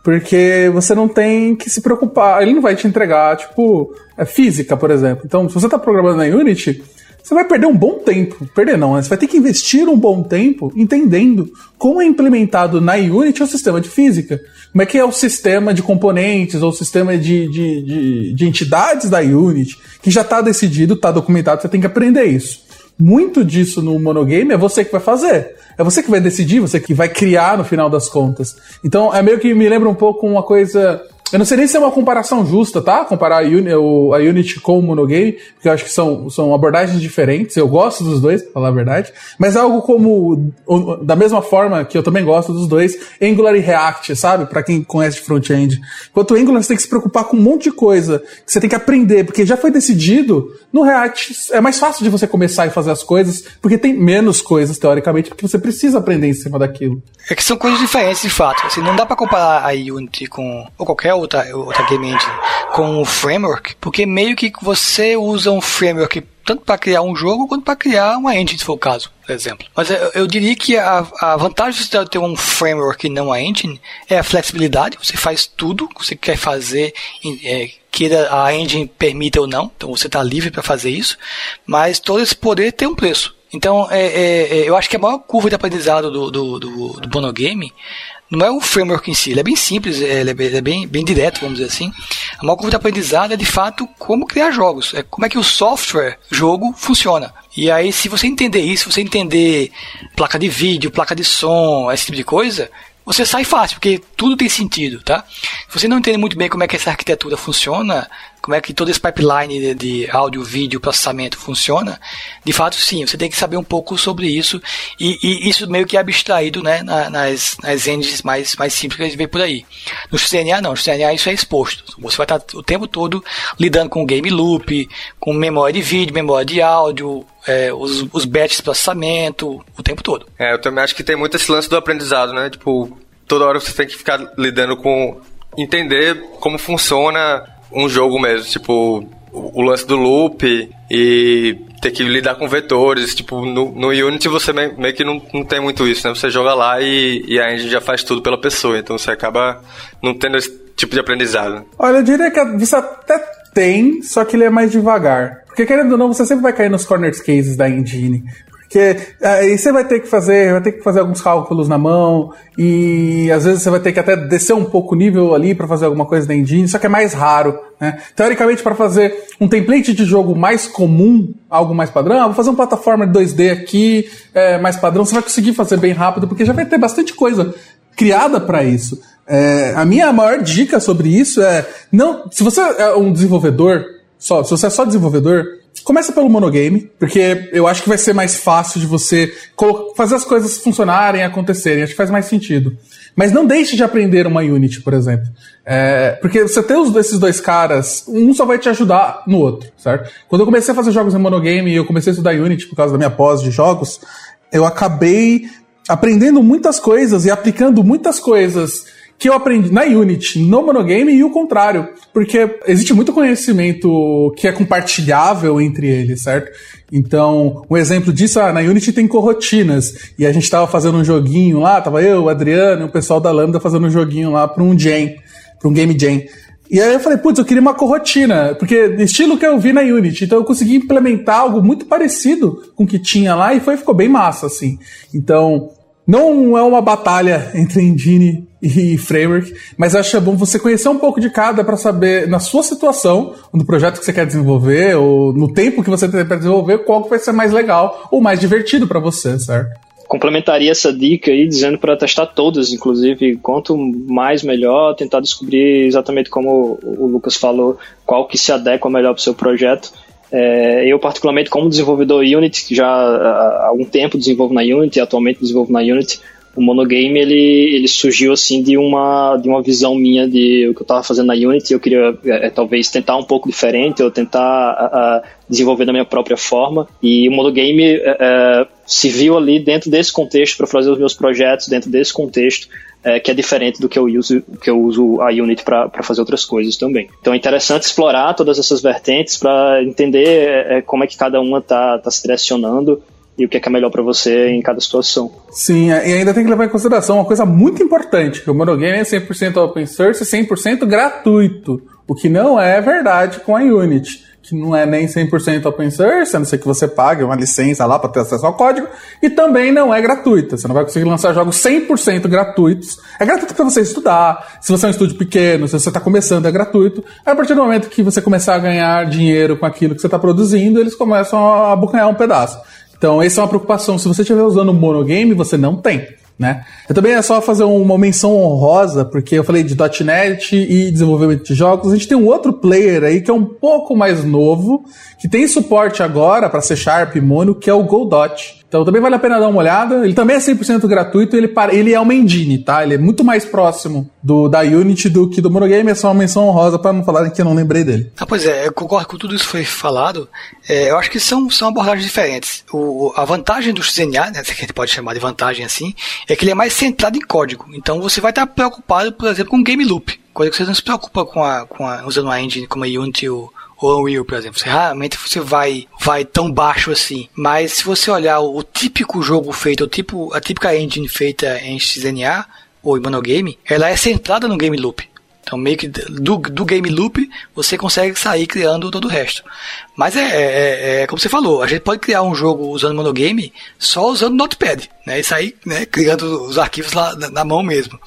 porque você não tem que se preocupar. Ele não vai te entregar, tipo, é física, por exemplo. Então, se você está programando na Unity, você vai perder um bom tempo. Perder não, né? Você vai ter que investir um bom tempo entendendo como é implementado na Unity o sistema de física. Como é que é o sistema de componentes ou o sistema de, de, de, de entidades da Unity, que já está decidido, está documentado, você tem que aprender isso. Muito disso no monogame é você que vai fazer. É você que vai decidir, você que vai criar no final das contas. Então é meio que me lembra um pouco uma coisa eu não sei nem se é uma comparação justa, tá? Comparar a, Uni, a Unity com o Monogame, porque eu acho que são, são abordagens diferentes. Eu gosto dos dois, pra falar a verdade. Mas é algo como, da mesma forma que eu também gosto dos dois, Angular e React, sabe? Para quem conhece front-end. Enquanto o Angular você tem que se preocupar com um monte de coisa que você tem que aprender, porque já foi decidido. No React é mais fácil de você começar e fazer as coisas, porque tem menos coisas, teoricamente, porque você precisa aprender em cima daquilo. É que são coisas diferentes, de fato. Assim, não dá para comparar a Unity com ou qualquer outra, outra game engine com o framework, porque meio que você usa um framework tanto para criar um jogo quanto para criar uma engine, se for o caso, por exemplo. Mas eu, eu diria que a, a vantagem de ter um framework e não uma engine é a flexibilidade. Você faz tudo que você quer fazer, é, queira a engine permita ou não. Então você está livre para fazer isso. Mas todo esse poder tem um preço. Então, é, é, é, eu acho que a maior curva de aprendizado do, do, do, do Bonogame não é o framework em si, ele é bem simples, é, bem, ele é bem, bem direto, vamos dizer assim. A maior curva de aprendizado é de fato como criar jogos, é como é que o software jogo funciona. E aí, se você entender isso, se você entender placa de vídeo, placa de som, esse tipo de coisa, você sai fácil, porque tudo tem sentido, tá? Se você não entende muito bem como é que essa arquitetura funciona, como é que todo esse pipeline de, de áudio, vídeo, processamento funciona, de fato sim, você tem que saber um pouco sobre isso e, e isso meio que é abstraído né, nas, nas engines mais, mais simples que a gente vê por aí. No CNA não, no CNA isso é exposto. Você vai estar o tempo todo lidando com game loop, com memória de vídeo, memória de áudio, é, os, os batches de processamento, o tempo todo. É, eu também acho que tem muito esse lance do aprendizado, né? Tipo, toda hora você tem que ficar lidando com entender como funciona um jogo mesmo, tipo, o, lance do loop e ter que lidar com vetores. Tipo, no, no Unity você meio, meio que não, não tem muito isso, né? Você joga lá e, e a engine já faz tudo pela pessoa, então você acaba não tendo esse tipo de aprendizado. Olha, eu diria que você até tem, só que ele é mais devagar. Porque querendo ou não, você sempre vai cair nos corner cases da engine. Porque aí você vai ter que fazer, vai ter que fazer alguns cálculos na mão e às vezes você vai ter que até descer um pouco o nível ali para fazer alguma coisa na engine, só que é mais raro, né? Teoricamente para fazer um template de jogo mais comum, algo mais padrão, ah, vou fazer um plataforma 2D aqui, é, mais padrão, você vai conseguir fazer bem rápido porque já vai ter bastante coisa criada para isso. É, a minha maior dica sobre isso é não, se você é um desenvolvedor só, se você é só desenvolvedor, Começa pelo monogame, porque eu acho que vai ser mais fácil de você fazer as coisas funcionarem, acontecerem. Acho que faz mais sentido. Mas não deixe de aprender uma Unity, por exemplo. É, porque você ter os, esses dois caras, um só vai te ajudar no outro, certo? Quando eu comecei a fazer jogos em monogame e eu comecei a estudar Unity por causa da minha pós de jogos, eu acabei aprendendo muitas coisas e aplicando muitas coisas que eu aprendi na Unity, no monogame e o contrário, porque existe muito conhecimento que é compartilhável entre eles, certo? Então, um exemplo disso, ah, na Unity tem corrotinas, e a gente tava fazendo um joguinho lá, tava eu, o Adriano e o pessoal da Lambda fazendo um joguinho lá para um jam, para um game jam. E aí eu falei, putz, eu queria uma corrotina, porque estilo que eu vi na Unity, então eu consegui implementar algo muito parecido com o que tinha lá e foi ficou bem massa assim. Então, não é uma batalha entre engine e framework, mas acho que é bom você conhecer um pouco de cada para saber, na sua situação, no projeto que você quer desenvolver, ou no tempo que você tem para desenvolver, qual que vai ser mais legal ou mais divertido para você, certo? Complementaria essa dica aí dizendo para testar todas, inclusive, quanto mais melhor, tentar descobrir exatamente como o Lucas falou, qual que se adequa melhor para o seu projeto é, eu, particularmente, como desenvolvedor Unity, que já há algum tempo desenvolvo na Unity, atualmente desenvolvo na Unity, o monogame ele, ele surgiu assim de uma, de uma visão minha de o que eu estava fazendo na Unity. Eu queria é, é, talvez tentar um pouco diferente, ou tentar a, a desenvolver da minha própria forma. E o monogame é, é se viu ali dentro desse contexto para fazer os meus projetos, dentro desse contexto é, que é diferente do que eu uso, que eu uso a Unity para fazer outras coisas também. Então é interessante explorar todas essas vertentes para entender é, como é que cada uma está tá se direcionando e o que é, que é melhor para você em cada situação. Sim, é, e ainda tem que levar em consideração uma coisa muito importante, que o monogame é 100% open source e 100% gratuito, o que não é verdade com a Unity que não é nem 100% open source, a não ser que você pague uma licença lá para ter acesso ao código, e também não é gratuita. Você não vai conseguir lançar jogos 100% gratuitos. É gratuito para você estudar, se você é um estúdio pequeno, se você está começando, é gratuito. A partir do momento que você começar a ganhar dinheiro com aquilo que você está produzindo, eles começam a abocanhar um pedaço. Então, essa é uma preocupação. Se você estiver usando monogame, você não tem né? Eu também é só fazer uma menção honrosa, porque eu falei de .NET e desenvolvimento de jogos. A gente tem um outro player aí que é um pouco mais novo, que tem suporte agora para C Sharp e Mono, que é o Godot. Então também vale a pena dar uma olhada. Ele também é 100% gratuito, ele, ele é uma engine, tá? Ele é muito mais próximo do da Unity do que do Monogame, é só uma menção honrosa para não falarem que eu não lembrei dele. Ah, pois é, eu concordo com tudo isso que foi falado. É, eu acho que são, são abordagens diferentes. O, a vantagem do XNA, né, que a gente pode chamar de vantagem assim, é que ele é mais centrado em código. Então você vai estar preocupado, por exemplo, com game loop. Coisa que você não se preocupa com a, com a usando uma engine como a Unity ou ou Unreal, por exemplo. Você, realmente você vai, vai tão baixo assim. Mas se você olhar o, o típico jogo feito, o tipo, a típica engine feita em XNA ou em Monogame, ela é centrada no game loop. Então, meio que do, do game loop, você consegue sair criando todo o resto. Mas é, é, é, é como você falou, a gente pode criar um jogo usando monogame só usando Notepad, né? E sair né, criando os arquivos lá na, na mão mesmo.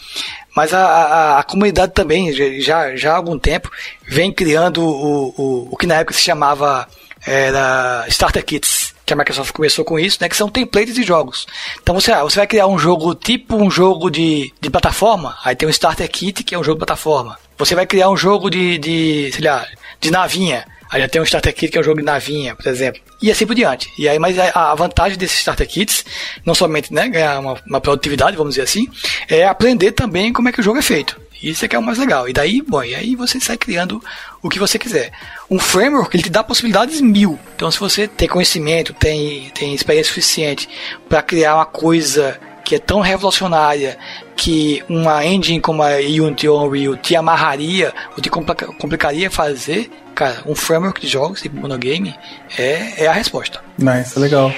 Mas a, a, a, comunidade também, já, já há algum tempo, vem criando o, o, o que na época se chamava era Starter Kits, que a Microsoft começou com isso, né, que são templates de jogos. Então você, você vai criar um jogo tipo um jogo de, de plataforma, aí tem o Starter Kit, que é um jogo de plataforma. Você vai criar um jogo de, de sei lá, de navinha, Aí já tem um Starter Kit que é um jogo de navinha, por exemplo. E assim por diante. E aí, mas a, vantagem desses Starter Kits, não somente né, ganhar uma, uma produtividade, vamos dizer assim, é aprender também como é que o jogo é feito. Isso é que é o mais legal. E daí, bom, e aí você sai criando o que você quiser. Um framework, ele te dá possibilidades mil. Então, se você tem conhecimento, tem, tem experiência suficiente para criar uma coisa que é tão revolucionária que uma engine como a Unity ou Unreal te amarraria ou te complicaria fazer, cara, um framework de jogos tipo monogame é, é a resposta. Nice, legal.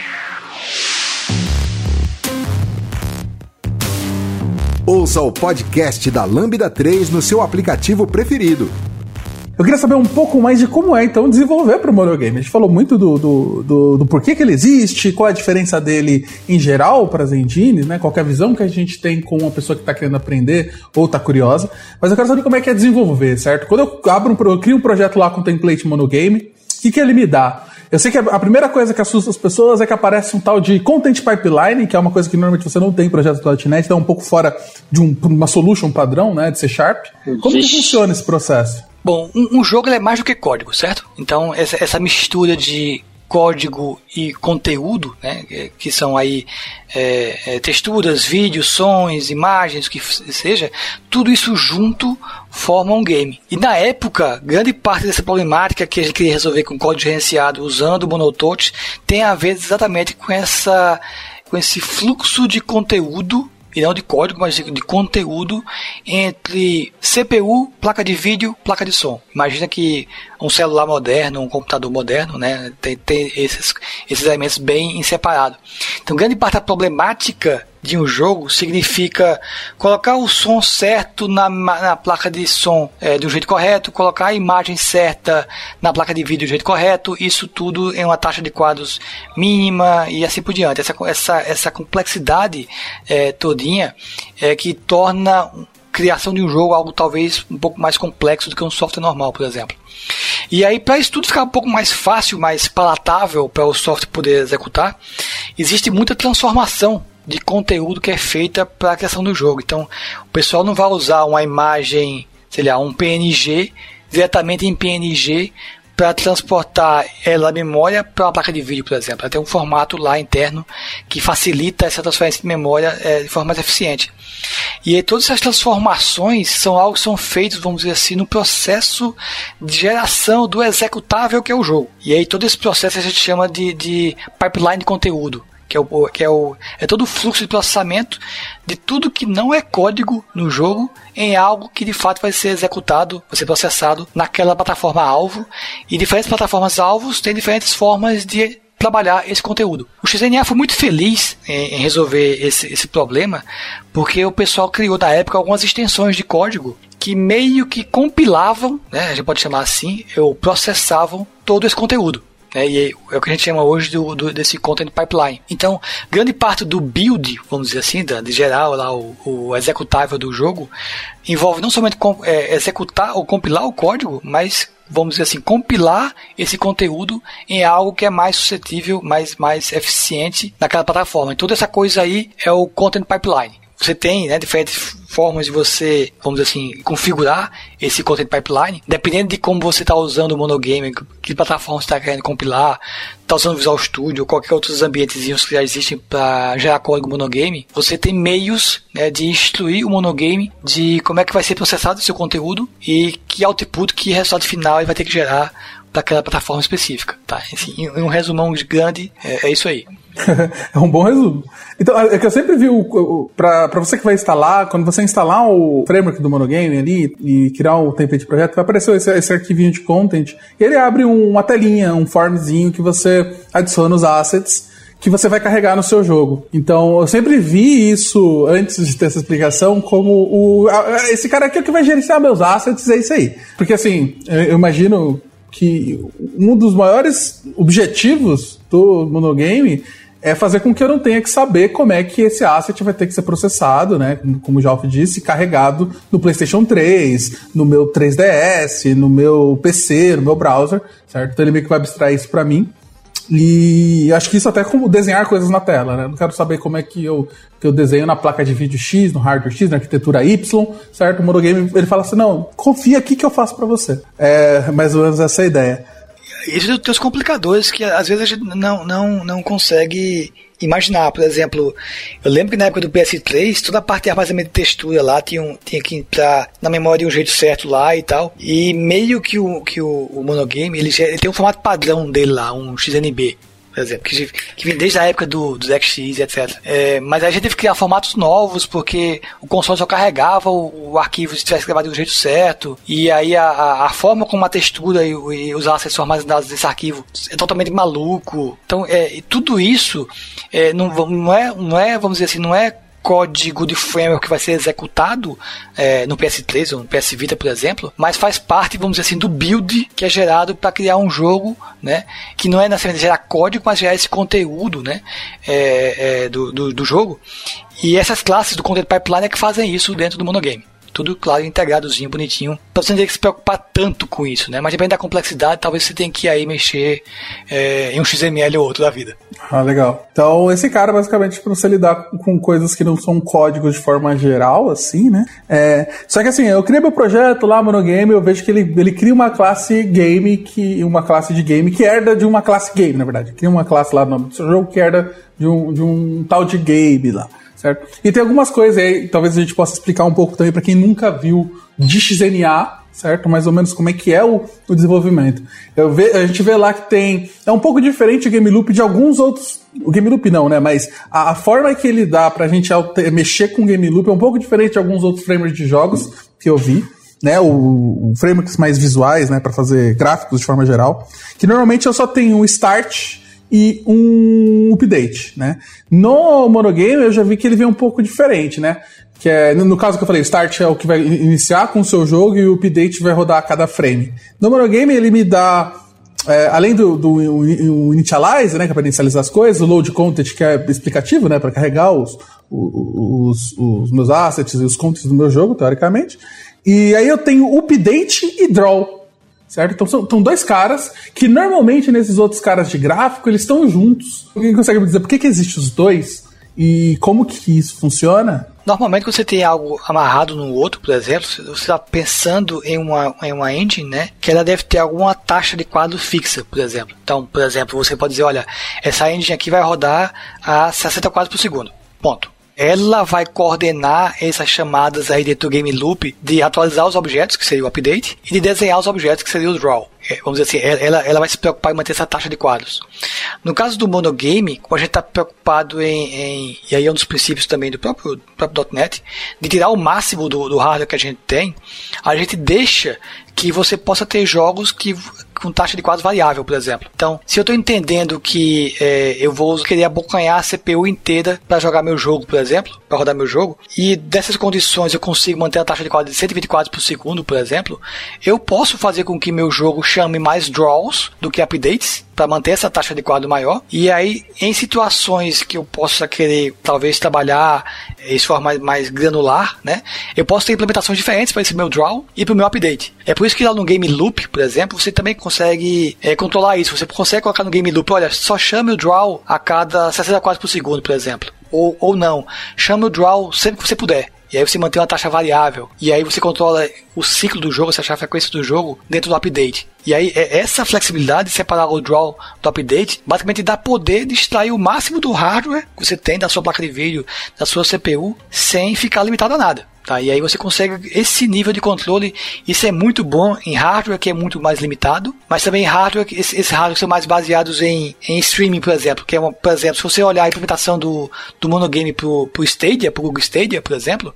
Ouça o podcast da Lambda 3 no seu aplicativo preferido. Eu queria saber um pouco mais de como é, então, desenvolver para o monogame. A gente falou muito do, do, do, do, porquê que ele existe, qual é a diferença dele em geral para as engines, né? Qual é a visão que a gente tem com uma pessoa que está querendo aprender ou está curiosa. Mas eu quero saber como é que é desenvolver, certo? Quando eu abro um, eu crio um projeto lá com template monogame, o que, que ele me dá? Eu sei que a primeira coisa que assusta as pessoas é que aparece um tal de Content Pipeline, que é uma coisa que normalmente você não tem em projeto do .NET, então é um pouco fora de um, uma solution padrão, né, de C Sharp. Como que funciona esse processo? Bom, um, um jogo é mais do que código, certo? Então, essa, essa mistura de código e conteúdo, né, que são aí é, é, texturas, vídeos, sons, imagens, o que seja, tudo isso junto forma um game. E na época, grande parte dessa problemática que a gente queria resolver com código gerenciado usando o Monotouch tem a ver exatamente com essa com esse fluxo de conteúdo e não de código, mas de, conteúdo entre CPU, placa de vídeo, placa de som. Imagina que um celular moderno, um computador moderno, né, tem, tem esses, esses elementos bem separados. Então, grande parte da problemática de um jogo significa colocar o som certo na, na placa de som é, do jeito correto, colocar a imagem certa na placa de vídeo do jeito correto, isso tudo em uma taxa de quadros mínima e assim por diante. Essa, essa, essa complexidade é, todinha é que torna a criação de um jogo algo talvez um pouco mais complexo do que um software normal, por exemplo. E aí, para isso tudo ficar um pouco mais fácil, mais palatável para o software poder executar, existe muita transformação de conteúdo que é feita para a criação do jogo. Então, o pessoal não vai usar uma imagem, sei lá, um PNG diretamente em PNG para transportar ela a memória para uma placa de vídeo, por exemplo. Ela tem um formato lá interno que facilita essa transferência de memória é, de forma mais eficiente. E aí, todas essas transformações são algo que são feitos, vamos dizer assim, no processo de geração do executável que é o jogo. E aí todo esse processo a gente chama de, de pipeline de conteúdo que é, o, que é, o, é todo o fluxo de processamento de tudo que não é código no jogo em algo que de fato vai ser executado, vai ser processado naquela plataforma alvo. E diferentes plataformas alvos têm diferentes formas de trabalhar esse conteúdo. O XNA foi muito feliz em, resolver esse, esse problema, porque o pessoal criou na época algumas extensões de código que meio que compilavam, né, a gente pode chamar assim, ou processavam todo esse conteúdo. Né, e é o que a gente chama hoje do, do, desse content pipeline. Então, grande parte do build, vamos dizer assim, da, de geral, lá, o, o executável do jogo, envolve não somente com, é, executar ou compilar o código, mas vamos dizer assim, compilar esse conteúdo em algo que é mais suscetível, mais, mais eficiente naquela plataforma. Então, toda essa coisa aí é o content pipeline você tem né, diferentes formas de você, vamos dizer assim, configurar esse content pipeline, dependendo de como você está usando o monogame, que plataforma você está querendo compilar, está usando Visual Studio, ou qualquer outros ambientes que já existem para gerar código monogame, você tem meios né, de instruir o monogame de como é que vai ser processado o seu conteúdo e que output, que resultado final ele vai ter que gerar para aquela plataforma específica. Tá? Assim, um resumão grande, é, é isso aí. É um bom resumo. Então, é que eu sempre vi, para você que vai instalar, quando você instalar o framework do monogame ali e criar o template de projeto, vai aparecer esse, esse arquivinho de content e ele abre um, uma telinha, um formzinho que você adiciona os assets que você vai carregar no seu jogo. Então, eu sempre vi isso antes de ter essa explicação como o esse cara aqui é o que vai gerenciar meus assets, é isso aí. Porque assim, eu imagino que um dos maiores objetivos do monogame é fazer com que eu não tenha que saber como é que esse asset vai ter que ser processado, né? Como o Jalf disse, carregado no PlayStation 3, no meu 3DS, no meu PC, no meu browser, certo? Então ele meio que vai abstrair isso para mim. E acho que isso até é como desenhar coisas na tela, né? Não quero saber como é que eu, que eu desenho na placa de vídeo X, no hardware X, na arquitetura Y, certo? O Monogame, ele fala assim, não, confia aqui que eu faço para você. É mais ou menos essa a ideia. Isso tem os complicadores que às vezes a gente não, não, não consegue imaginar. Por exemplo, eu lembro que na época do PS3, toda a parte de armazenamento de textura lá tinha, um, tinha que entrar na memória de um jeito certo lá e tal. E meio que o, que o, o monogame, ele, ele tem um formato padrão dele lá, um XNB por exemplo, que, que vem desde a época do, do XX e etc. É, mas a gente teve que criar formatos novos, porque o console só carregava o, o arquivo se tivesse gravado do jeito certo, e aí a, a, a forma como a textura e, e os assets são armazenados nesse arquivo é totalmente maluco. Então, é, tudo isso é, não, não, é, não é, vamos dizer assim, não é código de framework que vai ser executado é, no PS3 ou no PS Vita, por exemplo, mas faz parte, vamos dizer assim, do build que é gerado para criar um jogo, né, que não é necessariamente gerar código, mas gerar esse conteúdo, né, é, é, do, do, do jogo. E essas classes do Content Pipeline é que fazem isso dentro do monogame tudo claro, integradozinho, bonitinho, pra você não ter que se preocupar tanto com isso, né? Mas depende da complexidade, talvez você tenha que aí mexer é, em um XML ou outro da vida. Ah, legal. Então, esse cara, basicamente, pra você lidar com coisas que não são códigos de forma geral, assim, né? É, só que assim, eu criei meu projeto lá, Monogame, eu vejo que ele, ele cria uma classe game, que, uma classe de game que herda de uma classe game, na verdade. Cria uma classe lá no nome do seu jogo que herda de um, de um tal de game lá certo? E tem algumas coisas aí, talvez a gente possa explicar um pouco também para quem nunca viu de XNA, certo? Mais ou menos como é que é o, o desenvolvimento. Ve, a gente vê lá que tem. É um pouco diferente o Game Loop de alguns outros. O Game Loop não, né? Mas a, a forma que ele dá pra gente alter, mexer com o Game Loop é um pouco diferente de alguns outros frameworks de jogos que eu vi. Né, o, o frameworks mais visuais, né, para fazer gráficos de forma geral, que normalmente eu só tenho um start, e um update, né? No monogame eu já vi que ele vem um pouco diferente, né? Que é, no caso que eu falei, start é o que vai iniciar com o seu jogo e o update vai rodar a cada frame. No monogame ele me dá é, além do, do, do initialize, né, que é para inicializar as coisas, o load content, que é explicativo, né, para carregar os, os, os, meus assets e os contents do meu jogo, teoricamente. E aí eu tenho update e draw, certo? Então são, são dois caras que normalmente nesses outros caras de gráfico eles estão juntos. Alguém consegue me dizer por que, que existe os dois e como que isso funciona? Normalmente quando você tem algo amarrado no outro, por exemplo, você está pensando em uma, em uma engine, né? Que ela deve ter alguma taxa de quadro fixa, por exemplo. Então, por exemplo, você pode dizer, olha, essa engine aqui vai rodar a 60 quadros por segundo. Ponto ela vai coordenar essas chamadas aí dentro do game loop de atualizar os objetos, que seria o update, e de desenhar os objetos, que seria o draw. É, vamos dizer assim, ela, ela vai se preocupar em manter essa taxa de quadros. No caso do monogame, como a gente está preocupado em, em, e aí é um dos princípios também do próprio, próprio .NET, de tirar o máximo do, do hardware que a gente tem, a gente deixa que você possa ter jogos que com taxa de quadros variável, por exemplo. Então, se eu estou entendendo que é, eu vou querer abocanhar a CPU inteira para jogar meu jogo, por exemplo, para rodar meu jogo, e dessas condições eu consigo manter a taxa de quadros de 120 quadros por segundo, por exemplo, eu posso fazer com que meu jogo chame mais draws do que updates para manter essa taxa de quadro maior. E aí, em situações que eu possa querer talvez trabalhar de forma mais, mais granular, né? Eu posso ter implementações diferentes para esse meu draw e para o meu update. É por isso que lá no Game Loop, por exemplo, você também consegue é, controlar isso. Você consegue colocar no Game Loop, olha, só chame o draw a cada 60 quadros por segundo, por exemplo. Ou, ou não. Chame o draw sempre que você puder. E aí você mantém uma taxa variável. E aí você controla o ciclo do jogo, você achar a frequência do jogo dentro do update. E aí é essa flexibilidade de separar o draw do update basicamente dá poder de extrair o máximo do hardware que você tem da sua placa de vídeo, da sua CPU, sem ficar limitado a nada. Tá? E aí você consegue esse nível de controle. Isso é muito bom em hardware que é muito mais limitado, mas também em hardware, esses esse hardware são mais baseados em, em streaming, por exemplo. Que é uma, por exemplo, se você olhar a implementação do, do monogame pro, pro Stadia, pro Google Stadia, por exemplo,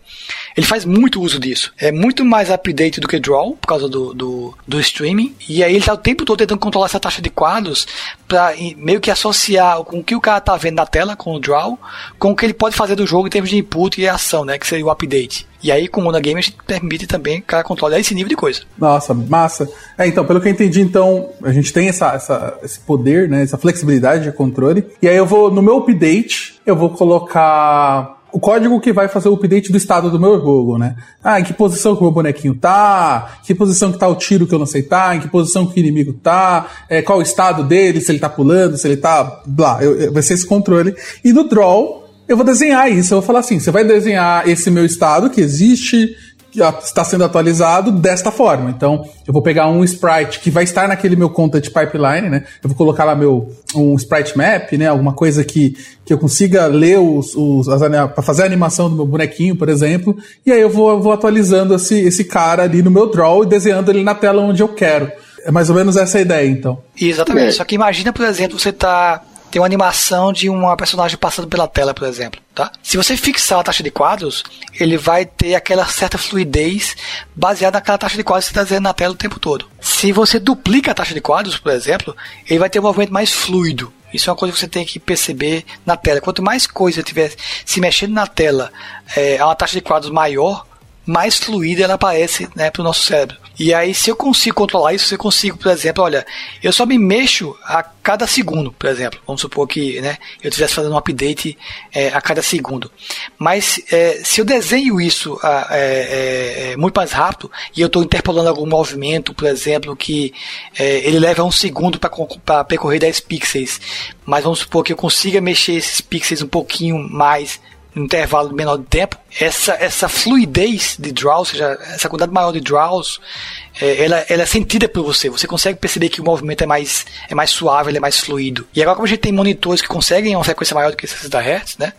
ele faz muito uso disso. É muito mais update do que draw, por causa do, do, do streaming. E aí ele está o tempo todo tentando controlar essa taxa de quadros para meio que associar com o que o cara tá vendo na tela, com o draw, com o que ele pode fazer do jogo em termos de input e ação, né? Que seria o update. E aí, com o Monogame, a gente permite também cara controle esse nível de coisa. Nossa, massa. É, então, pelo que eu entendi, então, a gente tem essa, essa, esse poder, né? Essa flexibilidade de controle. E aí eu vou, no meu update, eu vou colocar o código que vai fazer o update do estado do meu jogo, né? Ah, em que posição que o meu bonequinho tá, que posição que tá o tiro que eu não sei tá, em que posição que o inimigo tá, é, qual o estado dele, se ele tá pulando, se ele tá. blá, eu, eu, vai ser esse controle. E no draw, eu vou desenhar isso. Eu vou falar assim: você vai desenhar esse meu estado que existe, que está sendo atualizado desta forma. Então, eu vou pegar um sprite que vai estar naquele meu content pipeline, né? Eu vou colocar lá meu um sprite map, né? Alguma coisa que, que eu consiga ler os, os para fazer a animação do meu bonequinho, por exemplo. E aí eu vou, vou atualizando esse, esse cara ali no meu draw e desenhando ele na tela onde eu quero. É mais ou menos essa a ideia, então. Exatamente. É. Só que imagina, por exemplo, você tá tem uma animação de uma personagem passando pela tela, por exemplo, tá? Se você fixar a taxa de quadros, ele vai ter aquela certa fluidez baseada naquela taxa de quadros que você está dizendo na tela o tempo todo. Se você duplica a taxa de quadros, por exemplo, ele vai ter um movimento mais fluido. Isso é uma coisa que você tem que perceber na tela. Quanto mais coisa tiver se mexendo na tela é, a uma taxa de quadros maior, mais fluida ela aparece né, para o nosso cérebro. E aí, se eu consigo controlar isso, se eu consigo, por exemplo, olha, eu só me mexo a cada segundo, por exemplo. Vamos supor que né, eu estivesse fazendo um update é, a cada segundo. Mas é, se eu desenho isso a, é, é, é muito mais rápido e eu estou interpolando algum movimento, por exemplo, que é, ele leva um segundo para percorrer 10 pixels, mas vamos supor que eu consiga mexer esses pixels um pouquinho mais intervalo menor de tempo, essa, essa fluidez de draw, ou seja, essa quantidade maior de draws, é, ela, ela é sentida por você. Você consegue perceber que o movimento é mais, é mais suave, ele é mais fluido. E agora, como a gente tem monitores que conseguem uma frequência maior do que 60 Hz, né?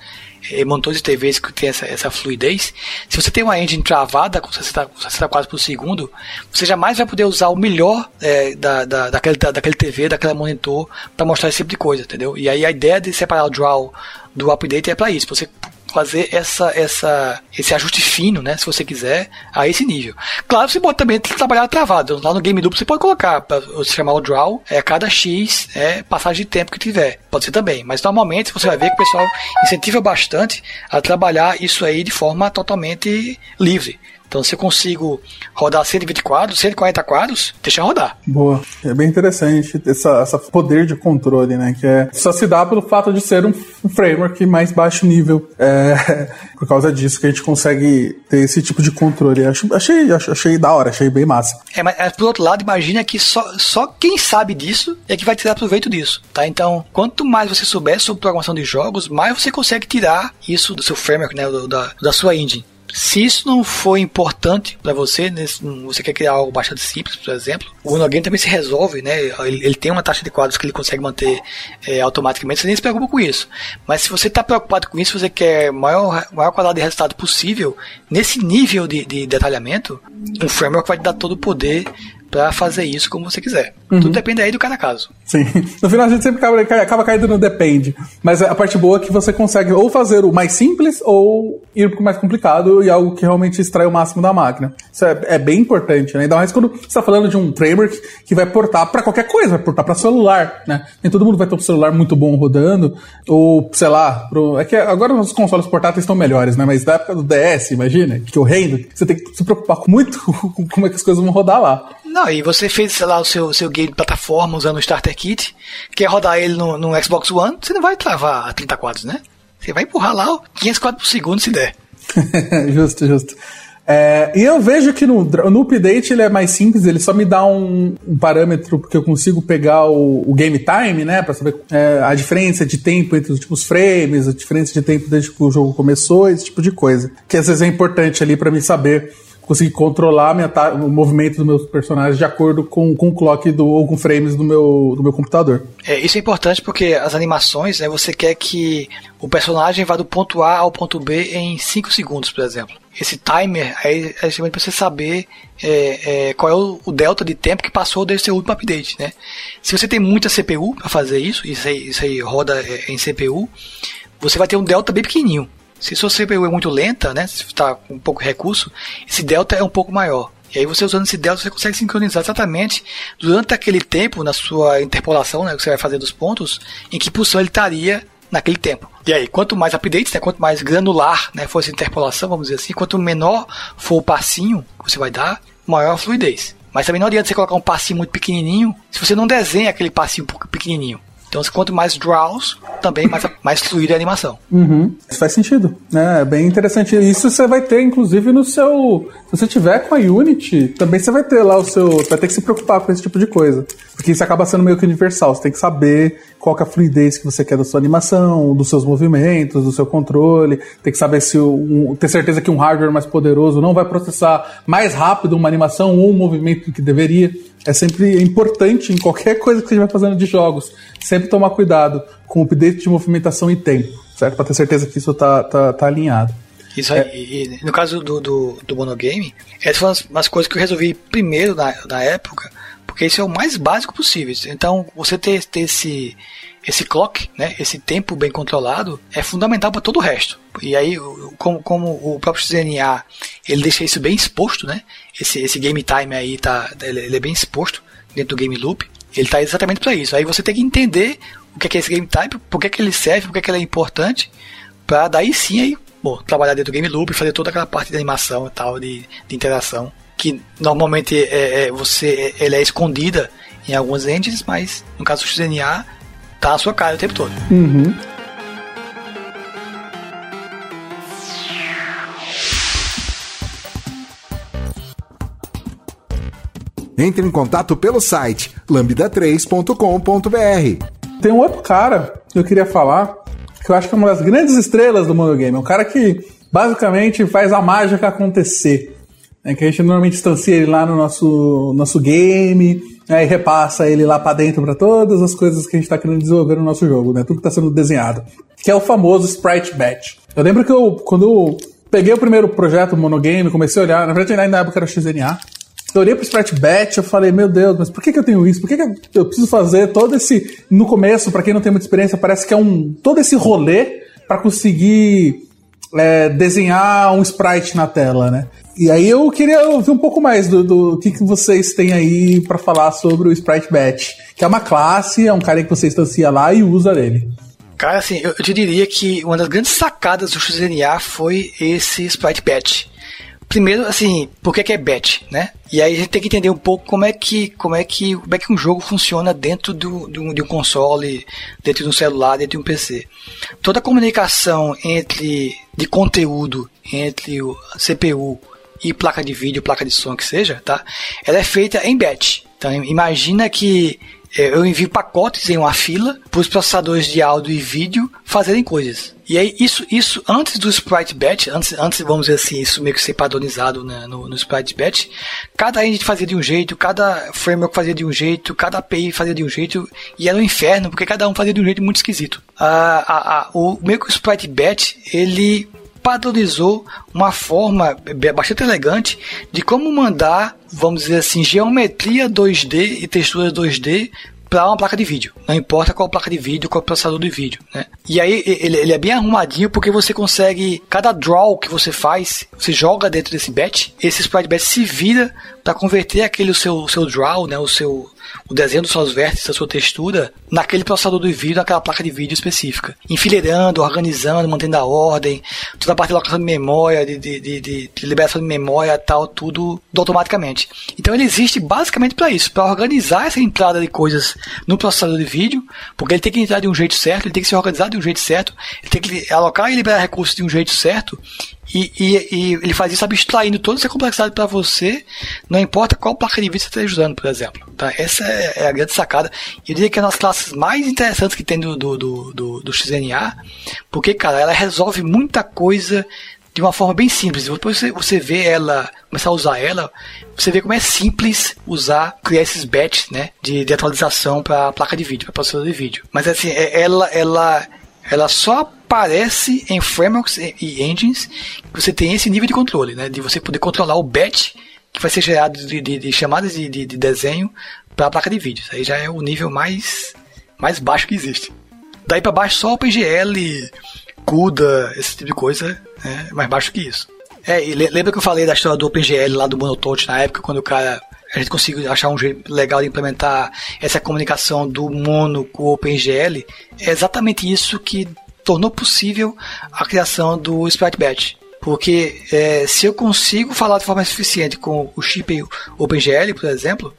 E monitores de TVs que tem essa, essa fluidez, se você tem uma engine travada com 60, 60 quadros por segundo, você jamais vai poder usar o melhor é, da, da, daquele, da, daquele TV, daquele monitor, para mostrar esse tipo de coisa, entendeu? E aí a ideia de separar o draw do update é para isso, você fazer essa, essa, esse ajuste fino, né? Se você quiser, a esse nível. Claro, você pode também trabalhar travado. Lá no Game Duplo você pode colocar, você chamar o draw, é cada X é passagem de tempo que tiver. Pode ser também. Mas normalmente você vai ver que o pessoal incentiva bastante a trabalhar isso aí de forma totalmente livre. Então, se eu consigo rodar 120 quadros, 140 quadros, deixa rodar. Boa. É bem interessante essa, essa poder de controle, né? Que é, só se dá pelo fato de ser um framework mais baixo nível. É, por causa disso que a gente consegue ter esse tipo de controle. Achei, achei, achei da hora, achei bem massa. É, mas por outro lado, imagina que só, só quem sabe disso é que vai tirar proveito disso, tá? Então, quanto mais você souber sobre programação de jogos, mais você consegue tirar isso do seu framework, né? Da, da sua engine. Se isso não for importante para você, né, você quer criar algo bastante simples, por exemplo, o Unogame também se resolve, né? Ele, ele, tem uma taxa de quadros que ele consegue manter é, automaticamente, você nem se preocupa com isso. Mas se você está preocupado com isso, você quer maior, maior quadrado de resultado possível, nesse nível de, de detalhamento, um framework vai te dar todo o poder para fazer isso como você quiser. Uhum. Tudo depende aí do cada caso. Sim. No final a gente sempre acaba, acaba caindo no depende. Mas a parte boa é que você consegue ou fazer o mais simples ou ir pro mais complicado e algo que realmente extrai o máximo da máquina. Isso é, é bem importante, né? Ainda mais quando você está falando de um framework que vai portar para qualquer coisa, vai portar para celular, né? Nem todo mundo vai ter um celular muito bom rodando, ou sei lá, pro... é que agora os consoles portáteis estão melhores, né? Mas na época do DS, imagina, que horrendo, você tem que se preocupar muito com como é que as coisas vão rodar lá. Não, e você fez, sei lá, o seu, seu game de plataforma usando o Starter Kit, quer rodar ele no, no Xbox One, você não vai travar a 30 quadros, né? Você vai empurrar lá 500 quadros por segundo se der. justo, justo. É, e eu vejo que no, no update ele é mais simples, ele só me dá um, um parâmetro porque eu consigo pegar o, o game time, né, para saber é, a diferença de tempo entre os tipos frames, a diferença de tempo desde que o jogo começou, esse tipo de coisa. Que às vezes é importante ali para mim saber conseguir controlar o movimento dos meus personagens de acordo com, com o clock do, ou com frames do meu, do meu computador. É, isso é importante porque as animações, né, você quer que o personagem vá do ponto A ao ponto B em 5 segundos, por exemplo. esse timer é, é justamente para você saber é, é, qual é o, o, delta de tempo que passou desde o seu último update, né? Se você tem muita CPU para fazer isso, isso aí, isso aí roda é, em CPU, você vai ter um delta bem pequenininho. Se sua CPU é muito lenta, né? Se está com pouco recurso, esse delta é um pouco maior. E aí você usando esse delta você consegue sincronizar exatamente durante aquele tempo na sua interpolação, né, que você vai fazer dos pontos, em que posição ele estaria naquele tempo. E aí, quanto mais updates, né, quanto mais granular né, for essa interpolação, vamos dizer assim, quanto menor for o passinho que você vai dar, maior a fluidez. Mas também não adianta você colocar um passinho muito pequenininho se você não desenha aquele passinho pequenininho. Então, quanto mais draws, também mais, mais fluida a animação. Uhum. Isso faz sentido, né? É bem interessante. Isso você vai ter, inclusive, no seu. Se você tiver com a Unity, também você vai ter lá o seu. Vai ter que se preocupar com esse tipo de coisa. Porque isso acaba sendo meio que universal. Você tem que saber qual é a fluidez que você quer da sua animação, dos seus movimentos, do seu controle. Tem que saber se um, ter certeza que um hardware mais poderoso não vai processar mais rápido uma animação ou um movimento que deveria. É sempre importante em qualquer coisa que você estiver fazendo de jogos, sempre tomar cuidado com o update de movimentação e tempo, certo? Para ter certeza que isso tá, tá, tá alinhado. Isso aí, é. e, no caso do, do, do monogame, essas foram as, as coisas que eu resolvi primeiro na, na época, porque isso é o mais básico possível. Então, você ter, ter esse, esse clock, né, esse tempo bem controlado, é fundamental para todo o resto. E aí, como, como o próprio XNA, ele deixa isso bem exposto, né? Esse, esse game time aí tá, ele, é bem exposto dentro do game loop. Ele está exatamente para isso. Aí você tem que entender o que é, é esse game type, por que, que ele serve, por que, que ele é importante, para daí sim aí, bom, trabalhar dentro do game loop, fazer toda aquela parte de animação e tal, de, de interação, que normalmente é, é, você, ele é escondida em algumas engines, mas no caso do XNA tá na sua cara o tempo todo. Uhum. Entre em contato pelo site lambda3.com.br. Tem um outro cara que eu queria falar, que eu acho que é uma das grandes estrelas do monogame. É um cara que basicamente faz a mágica acontecer. É que a gente normalmente instancia ele lá no nosso, nosso game, e repassa ele lá para dentro para todas as coisas que a gente está querendo desenvolver no nosso jogo, né? Tudo que está sendo desenhado. Que é o famoso Sprite Batch. Eu lembro que eu, quando eu peguei o primeiro projeto monogame, comecei a olhar, na verdade ainda na época era XNA, eu olhei pro Sprite Batch, eu falei, meu Deus, mas por que, que eu tenho isso? Por que, que eu preciso fazer todo esse. No começo, para quem não tem muita experiência, parece que é um. todo esse rolê para conseguir é, desenhar um sprite na tela, né? E aí eu queria ouvir um pouco mais do, do que, que vocês têm aí para falar sobre o Sprite Batch, que é uma classe, é um cara que você instancia lá e usa ele. Cara, assim, eu, eu diria que uma das grandes sacadas do XNA foi esse Sprite Batch primeiro, assim, por que, que é batch, né? E aí a gente tem que entender um pouco como é que, como é que, como é que um jogo funciona dentro do, do, de um console, dentro de um celular, dentro de um PC. Toda a comunicação entre de conteúdo entre o CPU e placa de vídeo, placa de som que seja, tá? Ela é feita em batch. Então imagina que eu envio pacotes em uma fila para os processadores de áudio e vídeo fazerem coisas. E aí, isso, isso antes do Sprite Batch, antes, antes, vamos dizer assim, isso meio que ser padronizado né, no, no Sprite Batch, cada engine fazia de um jeito, cada framework fazia de um jeito, cada API fazia de um jeito, e era um inferno, porque cada um fazia de um jeito muito esquisito. Ah, ah, ah, o meio que o Sprite Batch, ele padronizou uma forma bastante elegante de como mandar, vamos dizer assim, geometria 2D e texturas 2D para uma placa de vídeo. Não importa qual placa de vídeo, qual processador de vídeo, né? E aí ele, ele, é bem arrumadinho porque você consegue cada draw que você faz, você joga dentro desse batch, esse sprite batch se vira para converter aquele seu seu draw, né, o seu o desenho dos seus vértices, a sua textura, naquele processador de vídeo, naquela placa de vídeo específica. Enfileirando, organizando, mantendo a ordem, toda a parte de locação de memória, de, de, de, de liberação de memória tal, tudo automaticamente. Então ele existe basicamente para isso, para organizar essa entrada de coisas no processador de vídeo, porque ele tem que entrar de um jeito certo, ele tem que se organizar de um jeito certo, ele tem que alocar e liberar recursos de um jeito certo, e, e, e, ele faz isso abstraindo toda essa complexidade para você, não importa qual placa de vídeo você esteja usando, por exemplo. Tá? Essa é, é a grande sacada. Eu diria que é uma das classes mais interessantes que tem do, do, do, do, do XNA, porque, cara, ela resolve muita coisa de uma forma bem simples. Depois você, você vê ela, começar a usar ela, você vê como é simples usar, criar esses batches né, de, de atualização para placa de vídeo, para processador de vídeo. Mas assim, é, ela, ela ela só aparece em frameworks e engines que você tem esse nível de controle, né? De você poder controlar o batch que vai ser gerado de, de, de chamadas de, de, de desenho para a placa de vídeo. Isso aí já é o nível mais, mais baixo que existe. Daí para baixo só OpenGL, CUDA, esse tipo de coisa é mais baixo que isso. É, lembra que eu falei da história do OpenGL lá do Monotouch na época, quando o cara a gente conseguiu achar um jeito legal de implementar essa comunicação do Mono com o OpenGL, é exatamente isso que tornou possível a criação do Sprite Batch. Porque é, se eu consigo falar de forma suficiente com o chip OpenGL, por exemplo,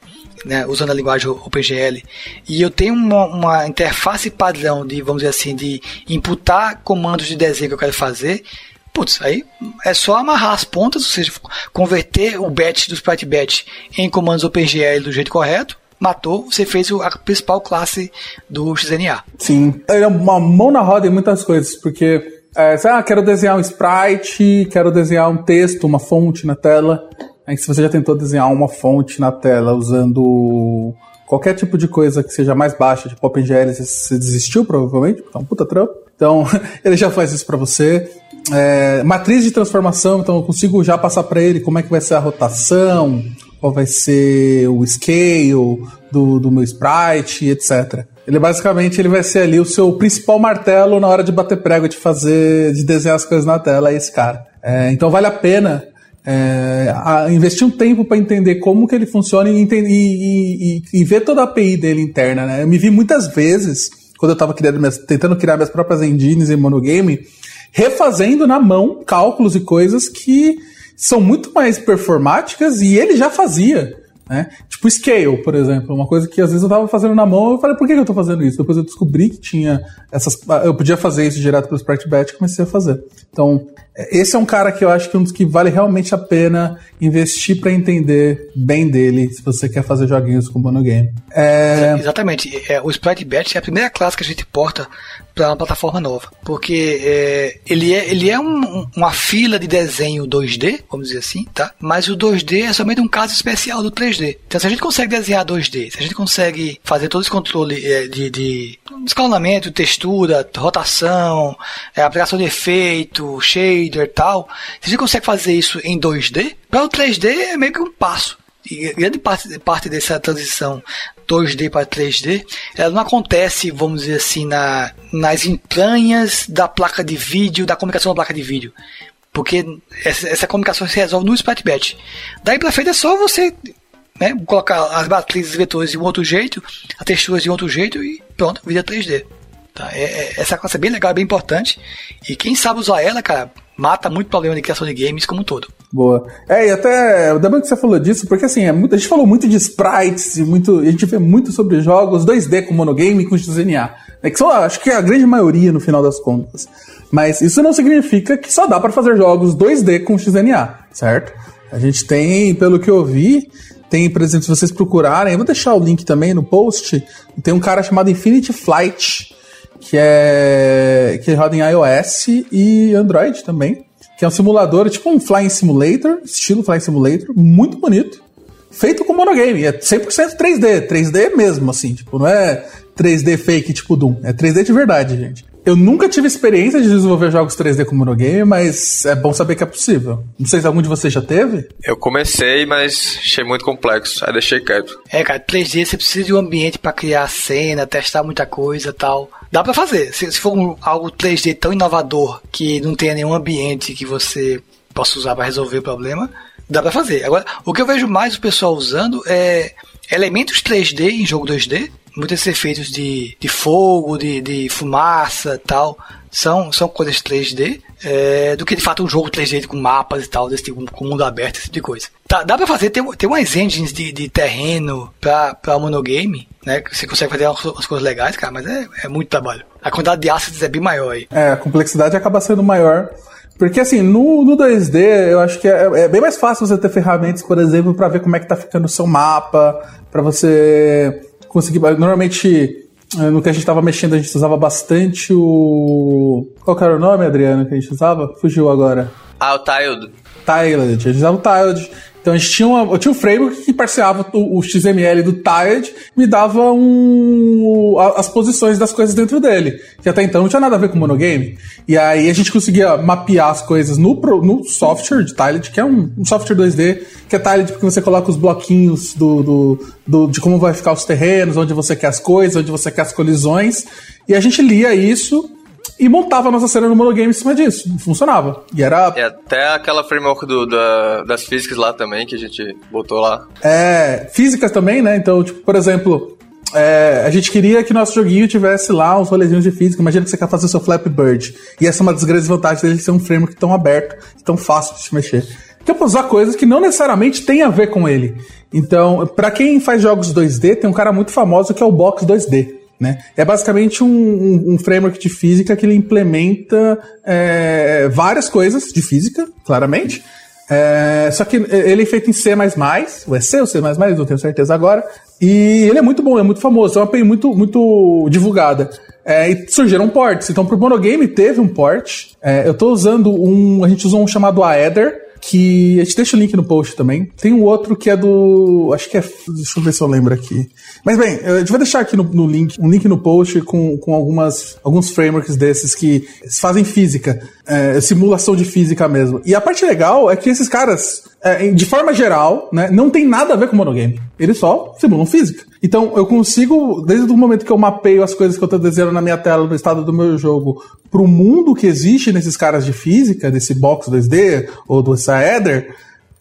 né, usando a linguagem OpenGL, e eu tenho uma, uma, interface padrão de, vamos dizer assim, de imputar comandos de desenho que eu quero fazer, putz, aí é só amarrar as pontas, ou seja, converter o batch do Sprite Batch em comandos OpenGL do jeito correto, matou, você fez a principal classe do XNA. Sim, é uma mão na roda em muitas coisas, porque é, ah, quero desenhar um sprite, quero desenhar um texto, uma fonte na tela. Aí se você já tentou desenhar uma fonte na tela usando qualquer tipo de coisa que seja mais baixa, tipo OpenGL, você desistiu provavelmente, porque é um puta trampo. Então, ele já faz isso para você. É, matriz de transformação, então eu consigo já passar para ele como é que vai ser a rotação, qual vai ser o scale do, do meu sprite, etc. Ele basicamente ele vai ser ali o seu principal martelo na hora de bater prego, de fazer, de desenhar as coisas na tela, é esse cara. É, então vale a pena é, a investir um tempo para entender como que ele funciona e, e, e, e, ver toda a API dele interna. Né? Eu me vi muitas vezes, quando eu estava tentando criar minhas próprias engines em monogame, refazendo na mão cálculos e coisas que são muito mais performáticas e ele já fazia. Né? Tipo scale, por exemplo, uma coisa que às vezes eu tava fazendo na mão, eu falei, por que, eu tô fazendo isso? Depois eu descobri que tinha essas. Eu podia fazer isso direto pelo Sprite Batch e comecei a fazer. Então, esse é um cara que eu acho que é um dos que vale realmente a pena investir para entender bem dele, se você quer fazer joguinhos com monogame. É... Exatamente. É, o Sprite Batch é a primeira classe que a gente porta para uma plataforma nova. Porque é, ele é, ele é um, uma fila de desenho 2D, vamos dizer assim, tá? Mas o 2D é somente um caso especial do 3D. Então, se a gente consegue desenhar 2D, se a gente consegue fazer todo esse controle é, de, de escalonamento, textura, rotação, é, aplicação de efeito, shader e tal, se a gente consegue fazer isso em 2D, para o 3D é meio que um passo. E grande parte, parte dessa transição 2D para 3D, ela não acontece, vamos dizer assim, na, nas entranhas da placa de vídeo, da comunicação da placa de vídeo. Porque essa, essa comunicação se resolve no Sprite Batch. Daí para frente é só você né, colocar as matrizes vetores de um outro jeito, as texturas de um outro jeito e pronto, vira 3D. Tá? É, é, essa classe é bem legal, é bem importante. E quem sabe usar ela, cara, mata muito problema de criação de games como um todo. Boa. É, e até, ainda bem que você falou disso, porque assim, é muito, a gente falou muito de sprites e muito, a gente vê muito sobre jogos 2D com monogame e com XNA. É que só, acho que é a grande maioria no final das contas. Mas isso não significa que só dá para fazer jogos 2D com XNA, certo? A gente tem, pelo que eu vi, tem, por exemplo, se vocês procurarem, eu vou deixar o link também no post, tem um cara chamado Infinity Flight, que é que roda em iOS e Android também que é um simulador, tipo um Flying Simulator, estilo Flying Simulator, muito bonito. Feito com monogame, é 100% 3D, 3D mesmo, assim, tipo, não é 3D fake tipo Doom, é 3D de verdade, gente. Eu nunca tive experiência de desenvolver jogos 3D com monogame, mas é bom saber que é possível. Não sei se algum de vocês já teve. Eu comecei, mas achei muito complexo, aí deixei quieto. É, cara, 3D você precisa de um ambiente para criar cena, testar muita coisa tal dá para fazer. Se, se for um, algo 3D tão inovador que não tenha nenhum ambiente que você possa usar para resolver o problema, dá para fazer. Agora, o que eu vejo mais o pessoal usando é elementos 3D em jogo 2D, muitos efeitos de, de fogo, de, de fumaça tal, são, são coisas 3D, é, do que de fato um jogo 3D com mapas e tal, desse tipo, com mundo aberto, esse tipo de coisa. Tá, dá pra fazer, tem, tem umas engines de, de terreno pra, pra monogame, né? Que você consegue fazer umas, umas coisas legais, cara, mas é, é muito trabalho. A quantidade de assets é bem maior aí. É, a complexidade acaba sendo maior. Porque assim, no, no 2D, eu acho que é, é, bem mais fácil você ter ferramentas, por exemplo, para ver como é que tá ficando o seu mapa, para você conseguir. Normalmente, no que a gente estava mexendo, a gente usava bastante o. Qual era o nome, Adriano, que a gente usava? Fugiu agora. Ah, o Tiled. Tiled. A gente usava o Tiled. Então a gente tinha, uma, eu tinha um framework que parceava o, o XML do Tired me dava um, as posições das coisas dentro dele. Que até então não tinha nada a ver com monogame. E aí a gente conseguia mapear as coisas no, no software de Tiled, que é um, um software 2D, que é Tiled porque você coloca os bloquinhos do, do, do, de como vai ficar os terrenos, onde você quer as coisas, onde você quer as colisões. E a gente lia isso e montava a nossa cena no monogame em cima disso. Funcionava. E era. É até aquela framework do, da, das físicas lá também, que a gente botou lá. É, físicas também, né? Então, tipo, por exemplo, é, a gente queria que nosso joguinho tivesse lá uns rolezinhos de física. Imagina que você quer fazer seu Flappy Bird. E essa é uma das grandes vantagens dele ser um framework tão aberto, tão fácil de se mexer. É pra usar coisas que não necessariamente tem a ver com ele. Então, para quem faz jogos 2D, tem um cara muito famoso que é o Box 2D. Né? É basicamente um, um, um, framework de física que ele implementa é, várias coisas de física, claramente. É, só que ele é feito em C++, ou é C ou C++, não tenho certeza agora. E ele é muito bom, é muito famoso, é uma API muito, muito divulgada. É, e surgiram ports. Então, pro Monogame teve um port. É, eu estou usando um. A gente usou um chamado Aether, que a gente deixa o link no post também. Tem um outro que é do. Acho que é. Deixa eu ver se eu lembro aqui. Mas bem, a gente vai deixar aqui no, no link um link no post com, com algumas, alguns frameworks desses que fazem física, é, simulação de física mesmo. E a parte legal é que esses caras, de forma geral, né, não tem nada a ver com monogame. Eles só simulam física. Então eu consigo, desde o momento que eu mapeio as coisas que eu estou desenhando na minha tela, no estado do meu jogo, para o mundo que existe nesses caras de física, desse box 2D ou do Saeder,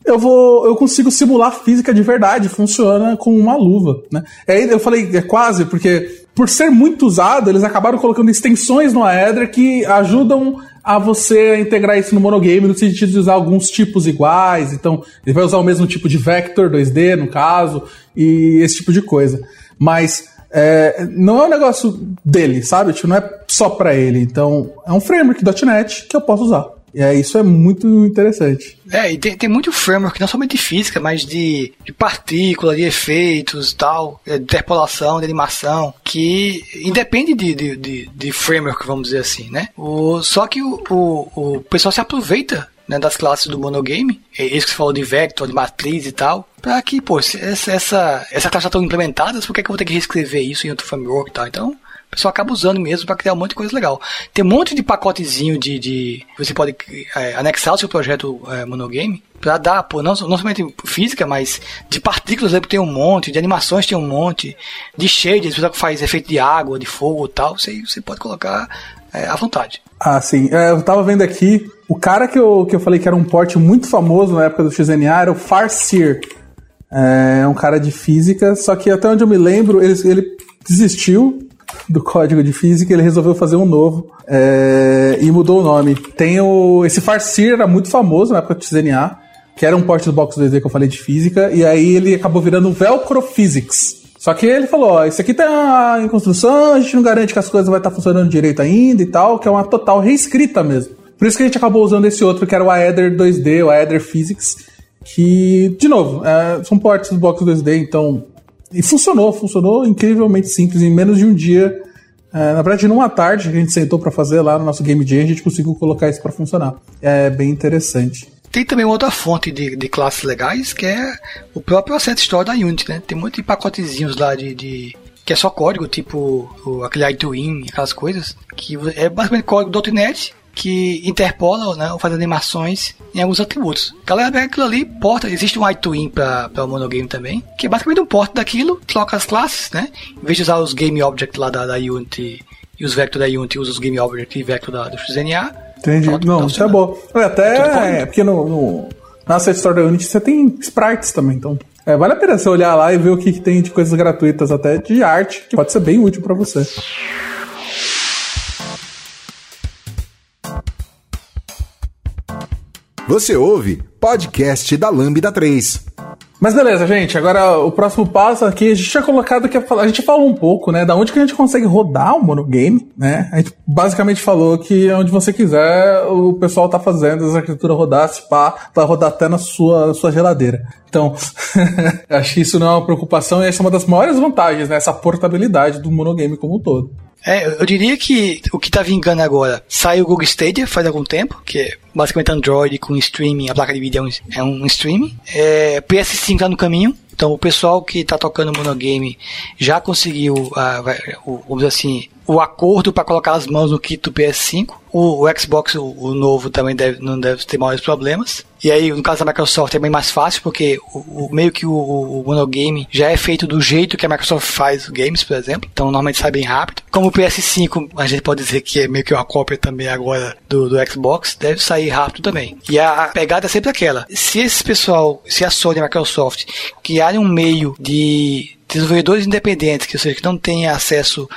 eu vou, eu consigo simular física de verdade, funciona com uma luva, né? Aí eu falei, é quase, porque por ser muito usado, eles acabaram colocando extensões no Aether que ajudam a você integrar isso no monogame no sentido de usar alguns tipos iguais. Então, ele vai usar o mesmo tipo de vector 2D, no caso, e esse tipo de coisa. Mas é, não é um negócio dele, sabe? Tipo, não é só para ele. Então, é um framework .NET que eu posso usar. E é, isso é muito interessante. É, e tem, tem muito framework, não somente de física, mas de, de partícula, de efeitos e tal, é, de interpolação, de animação, que independe de, de, de, de framework, vamos dizer assim, né? O, só que o, o, o pessoal se aproveita né, das classes do monogame, é isso que você falou de vector, de matriz e tal, para que, pô, essa, essa, essa classe estão implementadas, por que, que eu vou ter que reescrever isso em outro framework e tal? Então, o pessoal acaba usando mesmo para criar um monte de coisa legal. Tem um monte de pacotezinho de. de você pode é, anexar o seu projeto é, monogame para dar, pô, não, não somente física, mas de partículas tem um monte, de animações tem um monte, de shaders, você faz efeito de água, de fogo e tal, você, você pode colocar é, à vontade. Ah, sim. É, eu tava vendo aqui, o cara que eu, que eu falei que era um porte muito famoso na época do XNA era o Farseer. É um cara de física, só que até onde eu me lembro, ele, ele desistiu do código de física, ele resolveu fazer um novo é, e mudou o nome. Tem o. Esse Farseer era muito famoso na época do XNA, que era um porte do Box 2D que eu falei de física, e aí ele acabou virando Velcro Physics. Só que ele falou, ó, isso aqui tá em construção, a gente não garante que as coisas vão estar funcionando direito ainda e tal, que é uma total reescrita mesmo. Por isso que a gente acabou usando esse outro, que era o Aether 2D, o Aether Physics, que, de novo, é, são portes do Box 2D, então e funcionou, funcionou incrivelmente simples. Em menos de um dia, é, na verdade, numa tarde que a gente sentou para fazer lá no nosso Game Jam, a gente conseguiu colocar isso para funcionar. É bem interessante. Tem também outra fonte de, de classes legais, que é o próprio Asset Store da Unity, né? Tem muitos pacotezinhos lá de, de que é só código, tipo o, aquele iTwin, aquelas coisas, que é basicamente código .NET que interpola, né, ou faz animações em alguns atributos. Galera, pega aquilo ali, porta, existe um iTwin para o monogame também, que é basicamente um porta daquilo, troca as classes, né? Em vez de usar os game object lá da, da Unity e os vector da Unity, usa os game object e vector da, do XNA. Entendi. Pronto, Não, isso é bom. Até é, porque no, no, na Asset Store da Unity você tem sprites também, então é, vale a pena você olhar lá e ver o que, que tem de coisas gratuitas, até de arte, que pode ser bem útil para você. Você ouve podcast da Lambda 3. Mas beleza, gente. Agora o próximo passo aqui, a gente tinha colocado que a gente falou um pouco, né, da onde que a gente consegue rodar o monogame, né? A gente basicamente falou que onde você quiser, o pessoal tá fazendo as arquiteturas rodar, se pá, vai rodar até na sua, sua geladeira. Então, acho que isso não é uma preocupação e essa é uma das maiores vantagens, né? Essa portabilidade do monogame como um todo. É, eu diria que o que tá vingando agora, saiu o Google Stadia faz algum tempo, que é basicamente Android com streaming, a placa de vídeo é um, é um streaming. É, PS5 tá no caminho, então o pessoal que está tocando monogame já conseguiu, uh, o, vamos dizer assim, o acordo para colocar as mãos no kit do PS5. O, o Xbox, o, o, novo, também deve, não deve ter maiores problemas. E aí, no caso da Microsoft, é bem mais fácil, porque o, o meio que o, o, monogame já é feito do jeito que a Microsoft faz games, por exemplo. Então, normalmente sai bem rápido. Como o PS5, a gente pode dizer que é meio que uma cópia também agora do, do Xbox, deve sair rápido também. E a, a pegada é sempre aquela. Se esse pessoal, se a Sony e a Microsoft criarem um meio de desenvolvedores independentes, que, ou seja, que não têm acesso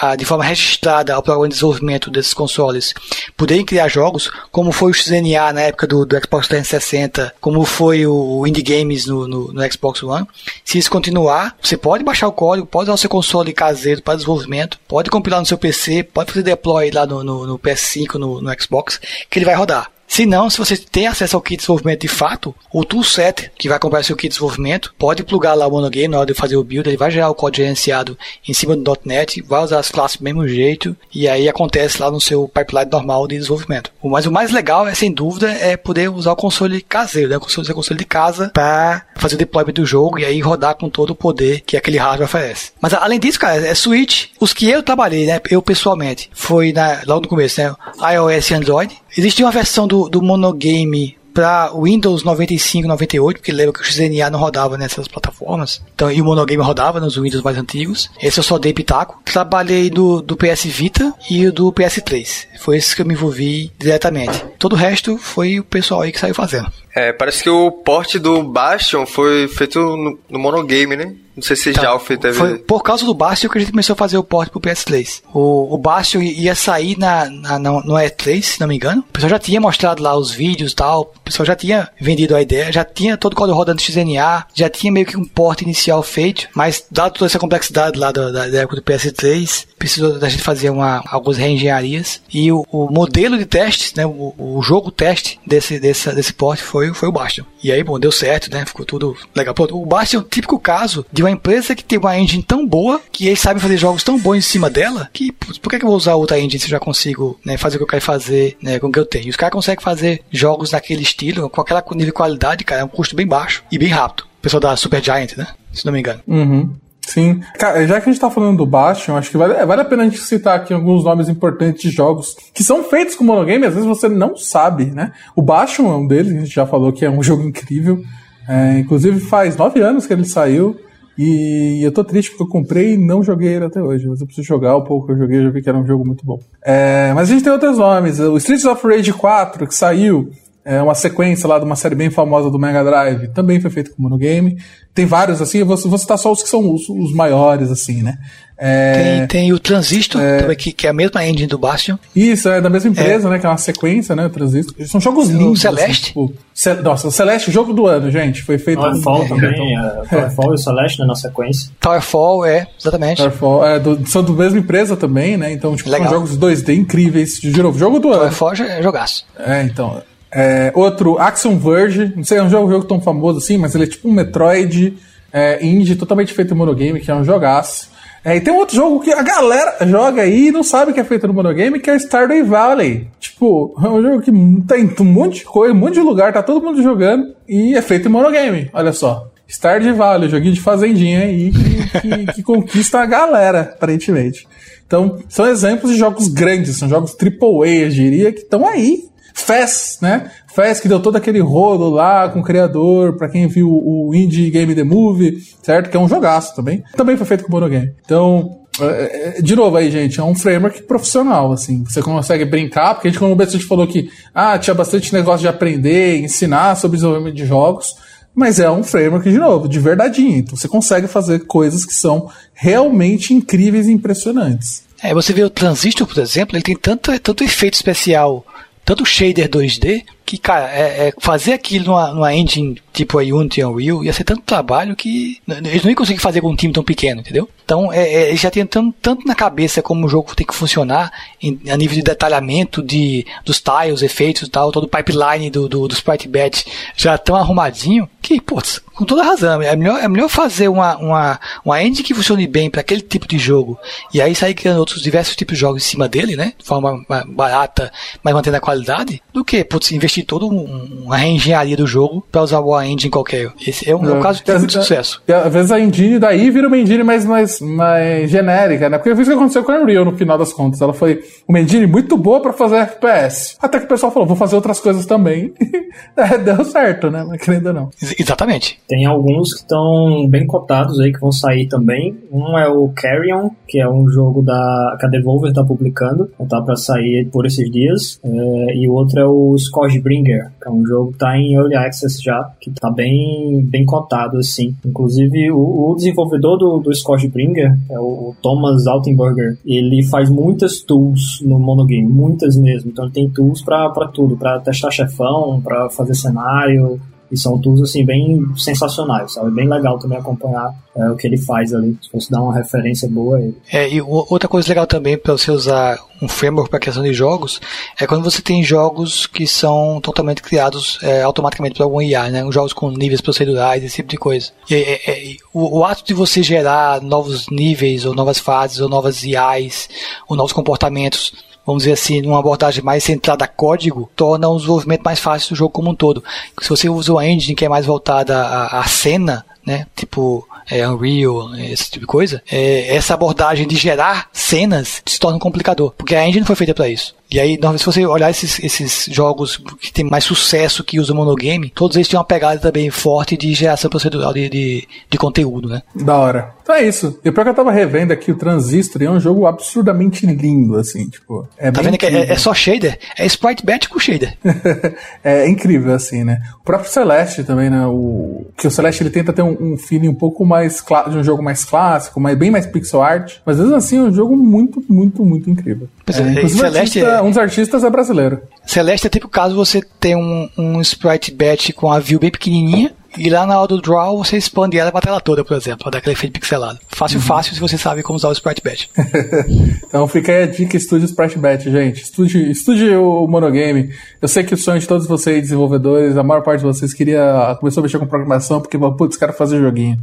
a, de forma registrada ao programa de desenvolvimento desses consoles, poderem criar jogos, como foi o XNA na época do, do Xbox 360, como foi o Indie Games no, no, no, Xbox One, se isso continuar, você pode baixar o código, pode usar o seu console caseiro para desenvolvimento, pode compilar no seu PC, pode fazer deploy lá no, no, no PS5, no, no Xbox, que ele vai rodar. Se não, se você tem acesso ao kit de desenvolvimento de fato, o toolset que vai comprar seu kit de desenvolvimento pode plugar lá o monogame na hora de fazer o build, ele vai gerar o código gerenciado em cima do .NET, vai usar as classes do mesmo jeito e aí acontece lá no seu pipeline normal de desenvolvimento. Mas o mais legal é, sem dúvida, é poder usar o console caseiro, né? o console, console de casa para fazer o deployment do jogo e aí rodar com todo o poder que aquele hardware oferece. Mas além disso, cara, é Switch. Os que eu trabalhei, né, eu pessoalmente, foi na, no começo, né, iOS e Android. Existia uma versão do, do monogame para Windows 95 98, porque lembra que o XNA não rodava nessas plataformas. Então, e o Monogame rodava nos Windows mais antigos. Esse eu só dei pitaco. Trabalhei do, do PS Vita e do PS3. Foi esse que eu me envolvi diretamente. Todo o resto foi o pessoal aí que saiu fazendo. É, parece que o porte do Bastion foi feito no, no monogame, né? Não sei se tá. já teve... Foi por causa do Bastion que a gente começou a fazer o port pro PS3. O, o Bastion ia sair na, na, no E3, se não me engano. O pessoal já tinha mostrado lá os vídeos e tal. O pessoal já tinha vendido a ideia. Já tinha todo o código rodando XNA. Já tinha meio que um port inicial feito. Mas, dado toda essa complexidade lá da, da, da época do PS3, precisou da gente fazer uma, algumas reengenharias. E o, o modelo de testes, né? O, o jogo teste desse, desse, desse port foi, foi o Bastion. E aí, bom, deu certo, né? Ficou tudo legal. Pô, o Bastion é um típico caso de uma empresa que tem uma engine tão boa, que eles sabem fazer jogos tão bons em cima dela, que por que, eu vou usar outra engine se eu já consigo né, fazer o que eu quero fazer né, com o que eu tenho? E os caras conseguem fazer jogos naquele estilo, com aquela nível de qualidade, cara, é um custo bem baixo e bem rápido. O pessoal da Super Giant, né? Se não me engano. Uhum. Sim. Cara, já que a gente tá falando do Bastion, acho que vale, vale a pena a gente citar aqui alguns nomes importantes de jogos que são feitos com monogame, às vezes você não sabe, né? O Bastion é um deles, a gente já falou que é um jogo incrível. É, inclusive faz nove anos que ele saiu. E eu tô triste porque eu comprei e não joguei ele até hoje. Mas eu preciso jogar o pouco que eu joguei, eu já vi que era um jogo muito bom. É, mas a gente tem outros nomes. O Streets of Rage 4, que saiu, é uma sequência lá de uma série bem famosa do Mega Drive, também foi feito com monogame. Tem vários assim, eu vou, vou citar só os que são os, os maiores, assim, né? É, tem, tem o Transistor, é, que, que é a mesma engine do Bastion. Isso, é da mesma empresa, é, né? Que é uma sequência, né? O Transistor. São jogos lindos. O assim, Celeste? Assim, tipo, nossa, o Celeste, jogo do ano, gente. Foi feito. Towerfall também. Então, Towerfall e o Celeste, né? Na sequência. Towerfall, é, exatamente. Towerfall, é, do, são da mesma empresa também, né? Então, tipo, Legal. são jogos 2D incríveis. De novo, jogo do ano. Towerfall é jogaço. É, então. É, outro, Axiom Verge. Não sei, é um jogo, jogo tão famoso assim, mas ele é tipo um Metroid é, indie, totalmente feito em monogame, que é um jogaço. É, e tem um outro jogo que a galera joga aí e não sabe que é feito no monogame, que é Stardew Valley. Tipo, é um jogo que tem um monte de coisa, um monte de lugar, tá todo mundo jogando e é feito em monogame. Olha só. Stardew Valley, joguinho de fazendinha aí que, que, que conquista a galera, aparentemente. Então, são exemplos de jogos grandes, são jogos AAA, eu diria, que estão aí Fez, né? Fez que deu todo aquele rolo lá com o criador, para quem viu o Indie Game The Movie, certo? Que é um jogaço também. Também foi feito com monogame. Então, é, é, de novo aí, gente, é um framework profissional, assim. Você consegue brincar, porque a gente, como o Beto falou que ah, tinha bastante negócio de aprender, ensinar sobre desenvolvimento de jogos, mas é um framework, de novo, de verdadeinho. Então você consegue fazer coisas que são realmente incríveis e impressionantes. É, você vê o Transistor, por exemplo, ele tem tanto, tanto efeito especial tanto shader 2D, que, cara, é, é fazer aquilo numa, numa engine tipo a Unity e Unreal, ia ser tanto trabalho que eles não iam conseguir fazer com um time tão pequeno, entendeu? Então, é, é, já tinham tanto, na cabeça como o jogo tem que funcionar em, a nível de detalhamento de, dos tiles, efeitos e tal, todo o pipeline do, do, do Sprite Batch já tão arrumadinho que, putz, com toda razão, é melhor, é melhor fazer uma, uma, uma engine que funcione bem para aquele tipo de jogo e aí sair criando outros diversos tipos de jogos em cima dele, né? De forma barata, mas mantendo a qualidade, do que, putz, investir toda um, uma reengenharia do jogo para usar uma engine qualquer. Esse é um, é um caso de muito sucesso. E às vezes a engine daí vira uma engine mais, mais, mais genérica, né? Porque foi isso que aconteceu com a Unreal no final das contas. Ela foi uma engine muito boa para fazer FPS. Até que o pessoal falou, vou fazer outras coisas também. é, deu certo, né? Mas querendo ou não. Exatamente. Tem alguns que estão bem cotados aí que vão sair também. Um é o Carrion, que é um jogo da que a Devolver tá publicando, tá para sair por esses dias. É, e o outro é o Scourgebringer, que é um jogo que tá em Early Access já, que tá bem, bem cotado, assim. Inclusive, o, o desenvolvedor do, do Scourgebringer, é o, o Thomas Altenberger, ele faz muitas tools no monogame, muitas mesmo. Então ele tem tools para tudo, para testar chefão, para fazer cenário, e são tools, assim, bem sensacionais, sabe? Bem legal também acompanhar é, o que ele faz ali. Se fosse dar uma referência boa ele. É, e outra coisa legal também para você usar um framework para criação de jogos é quando você tem jogos que são totalmente criados é, automaticamente por algum IA, né? Jogos com níveis procedurais, esse tipo de coisa. E, é, é, o, o, ato de você gerar novos níveis, ou novas fases, ou novas IAs, ou novos comportamentos vamos dizer assim, numa abordagem mais centrada a código, torna o desenvolvimento mais fácil do jogo como um todo. Se você usa uma engine que é mais voltada à, à cena, né, tipo é, Unreal, esse tipo de coisa, é, essa abordagem de gerar cenas se torna um complicador, porque a engine foi feita para isso. E aí, se você olhar esses, esses jogos que tem mais sucesso que usam monogame, todos eles têm uma pegada também forte de geração procedural de, de, de conteúdo, né? Da hora. Então é isso. E pior que eu tava revendo aqui o Transistor, é um jogo absurdamente lindo, assim, tipo. É tá vendo que é, é, só shader? É Sprite Bet com shader. é incrível, assim, né? O próprio Celeste também, né? O, que o Celeste ele tenta ter um, um feeling um pouco mais de um jogo mais clássico, mais, bem mais pixel art, mas mesmo assim é um jogo muito, muito, muito incrível. É, é, Celeste artista, um dos artistas é brasileiro. Celeste é tipo caso você tem um, um sprite bet com a view bem pequenininha, e lá na hora do draw você expande ela pra tela toda, por exemplo, daquele efeito pixelado. Fácil, uhum. fácil se você sabe como usar o Sprite Bet. então fica aí a dica, estude o Sprite Bet, gente. Estude, estude o monogame. Eu sei que o sonho de todos vocês, desenvolvedores, a maior parte de vocês queria começou a mexer com programação porque, putz, quero fazer joguinho.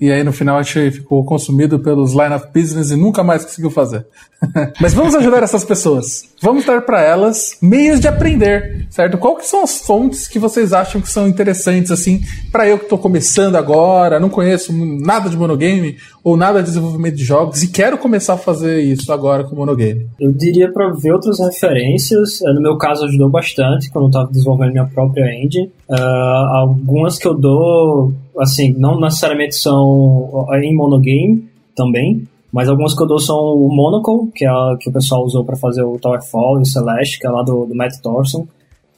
E aí no final a gente ficou consumido pelos line of business e nunca mais conseguiu fazer. Mas vamos ajudar essas pessoas. Vamos dar para elas meios de aprender, certo? Qual que são as fontes que vocês acham que são interessantes assim para eu que estou começando agora, não conheço nada de monogame ou nada de desenvolvimento de jogos e quero começar a fazer isso agora com monogame? Eu diria para ver outras referências. É, no meu caso ajudou bastante quando eu estava desenvolvendo minha própria engine. Uh, algumas que eu dou assim, não necessariamente são em monogame também, mas algumas que eu dou são o Monocle, que é a que o pessoal usou para fazer o Towerfall e o Celeste, que é lá do, do Matt Thorson.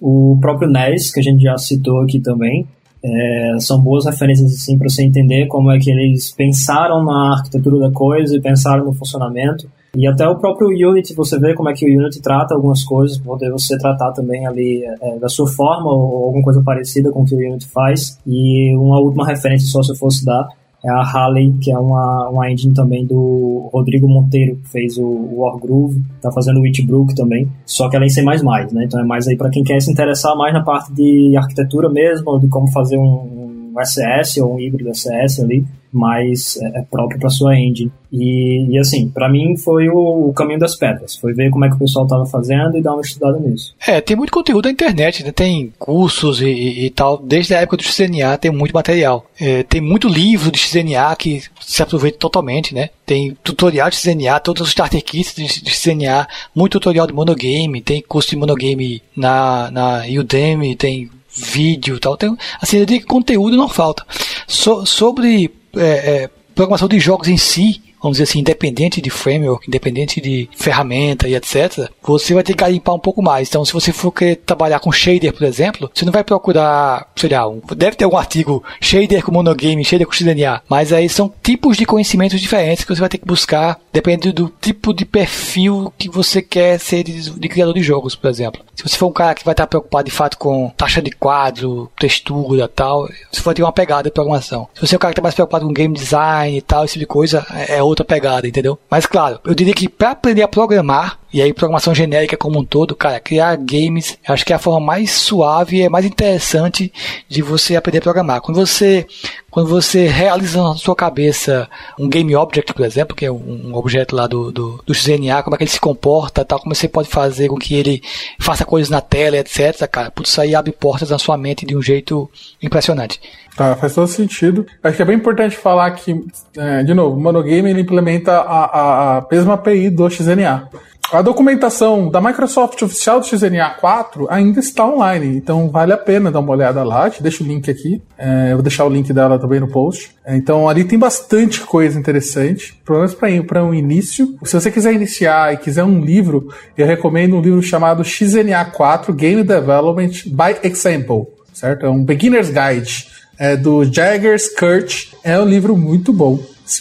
O próprio NES, que a gente já citou aqui também. É, são boas referências assim para você entender como é que eles pensaram na arquitetura da coisa e pensaram no funcionamento. E até o próprio Unity, você vê como é que o Unity trata algumas coisas, poder você tratar também ali é, da sua forma ou alguma coisa parecida com o que o Unity faz. E uma última referência só se eu fosse dar é a Halley, que é uma, uma engine também do Rodrigo Monteiro, que fez o, o Wargroove, tá fazendo o Witchbrook também, só que ela é em C++, né? Então é mais aí para quem quer se interessar mais na parte de arquitetura mesmo, de como fazer um, um SS ou um híbrido SS ali, mais é, é próprio para sua engine. E, e assim, para mim foi o, o, caminho das pedras. Foi ver como é que o pessoal estava fazendo e dar uma estudada nisso. É, tem muito conteúdo na internet, né? Tem cursos e, e, e tal. Desde a época do XNA tem muito material. É, tem muito livro de XNA que se aproveita totalmente, né? Tem tutorial de XNA, todos os starter kits de, XNA, muito tutorial de monogame, tem curso de monogame na, na Udemy, tem vídeo tal. Tem, assim, eu digo que conteúdo não falta. So, sobre é, é, programação de jogos em si, vamos dizer assim, independente de framework, independente de ferramenta e etc., você vai ter que garimpar um pouco mais. Então, se você for querer trabalhar com shader, por exemplo, você não vai procurar, sei lá, um, deve ter algum artigo shader com monogame, shader com XDNA, mas aí são tipos de conhecimentos diferentes que você vai ter que buscar, dependendo do tipo de perfil que você quer ser de, de criador de jogos, por exemplo. Se você for um cara que vai estar preocupado de fato com taxa de quadro, textura tal, você vai ter uma pegada de programação. Se você é um cara que está mais preocupado com game design e tal, esse tipo de coisa, é, é outra pegada, entendeu? Mas claro, eu diria que para aprender a programar, e aí programação genérica como um todo, cara, criar games, acho que é a forma mais suave e é mais interessante de você aprender a programar. Quando você quando você realiza na sua cabeça um game object, por exemplo, que é um objeto lá do, do, do XNA, como é que ele se comporta, tal, como você pode fazer com que ele faça coisas na tela, etc, cara, putz, isso aí abre portas na sua mente de um jeito impressionante. Tá, faz todo sentido. Acho que é bem importante falar que, é, de novo, o Monogame ele implementa a, a, a mesma API do XNA. A documentação da Microsoft oficial do XNA 4 ainda está online, então vale a pena dar uma olhada lá. Te deixo o link aqui, é, eu vou deixar o link dela também no post. É, então ali tem bastante coisa interessante, pelo menos para um início. Se você quiser iniciar e quiser um livro, eu recomendo um livro chamado XNA 4 Game Development by Example, certo? É um Beginner's Guide é, do Jaggers Kurt. É um livro muito bom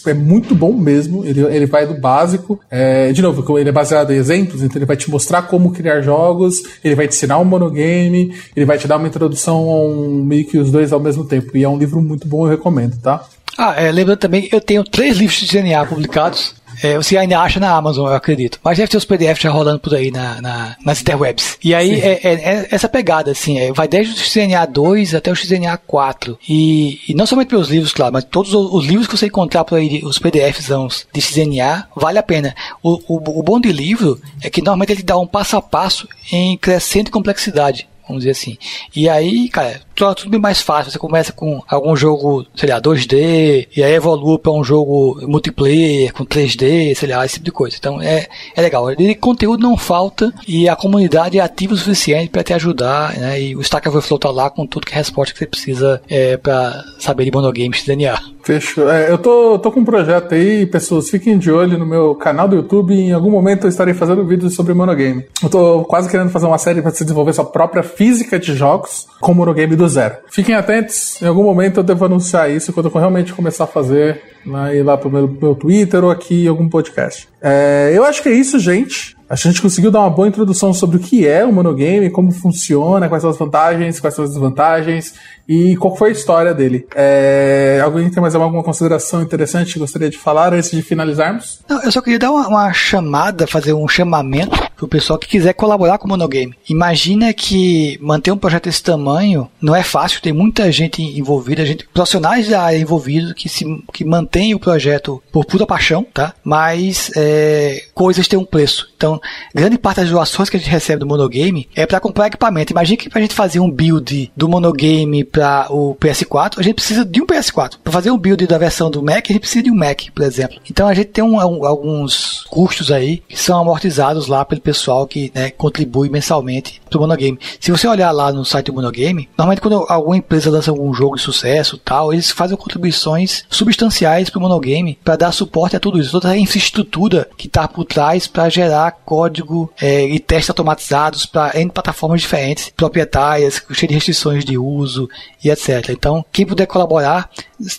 é muito bom mesmo. Ele, ele vai do básico. É, de novo, ele é baseado em exemplos, então ele vai te mostrar como criar jogos, ele vai te ensinar um monogame, ele vai te dar uma introdução a um, meio que os dois ao mesmo tempo. E é um livro muito bom, eu recomendo, tá? Ah, é, lembrando também, eu tenho três livros de DNA publicados. É, você ainda acha na Amazon, eu acredito. Mas deve ter os PDFs já rolando por aí na, na nas interwebs. E aí é, é, é, essa pegada, assim, é, vai desde o XNA 2 até o XNA 4. E, e não somente pelos livros, claro, mas todos os, os, livros que você encontrar por aí, os PDFs de XNA, vale a pena. O, o, o bom de livro é que normalmente ele dá um passo a passo em crescente complexidade vamos dizer assim. E aí, cara, torna tudo bem mais fácil. Você começa com algum jogo, sei lá, 2D, e aí evolui para um jogo multiplayer com 3D, sei lá, esse tipo de coisa. Então é, é legal. E conteúdo não falta e a comunidade é ativa o suficiente para te ajudar, né? E o Stack Overflow tá lá com tudo que é resposta que você precisa é, para saber de monogames DNA. Fechou. É, eu tô, tô com um projeto aí, pessoas, fiquem de olho no meu canal do YouTube. Em algum momento eu estarei fazendo vídeos sobre monogame. Eu tô quase querendo fazer uma série para você desenvolver sua própria física de jogos com monogame do zero. Fiquem atentos, em algum momento eu devo anunciar isso quando eu realmente começar a fazer lá, ir lá pro meu, meu Twitter ou aqui em algum podcast. É, eu acho que é isso, gente. Acho que a gente conseguiu dar uma boa introdução sobre o que é o monogame, como funciona, quais são as vantagens, quais são as desvantagens e qual foi a história dele. É, alguém tem mais alguma consideração interessante que gostaria de falar antes de finalizarmos? Não, eu só queria dar uma, uma chamada, fazer um chamamento para o pessoal que quiser colaborar com o monogame. Imagina que manter um projeto desse tamanho não é fácil, tem muita gente envolvida, gente, profissionais da área envolvidos que, se, que mantêm o projeto por pura paixão, tá? Mas é, coisas têm um preço. Então, grande parte das doações que a gente recebe do monogame é para comprar equipamento. Imagina que para a gente fazer um build do monogame para o PS4, a gente precisa de um PS4. Para fazer um build da versão do Mac, a gente precisa de um Mac, por exemplo. Então a gente tem um, um, alguns custos aí que são amortizados lá pelo pessoal que né, contribui mensalmente para o monogame. Se você olhar lá no site do monogame, normalmente quando alguma empresa lança algum jogo de sucesso tal, eles fazem contribuições substanciais para o monogame para dar suporte a tudo isso, toda a infraestrutura que está por trás para gerar código é, e testes automatizados para N plataformas diferentes, proprietárias, cheias de restrições de uso e etc. Então, quem puder colaborar,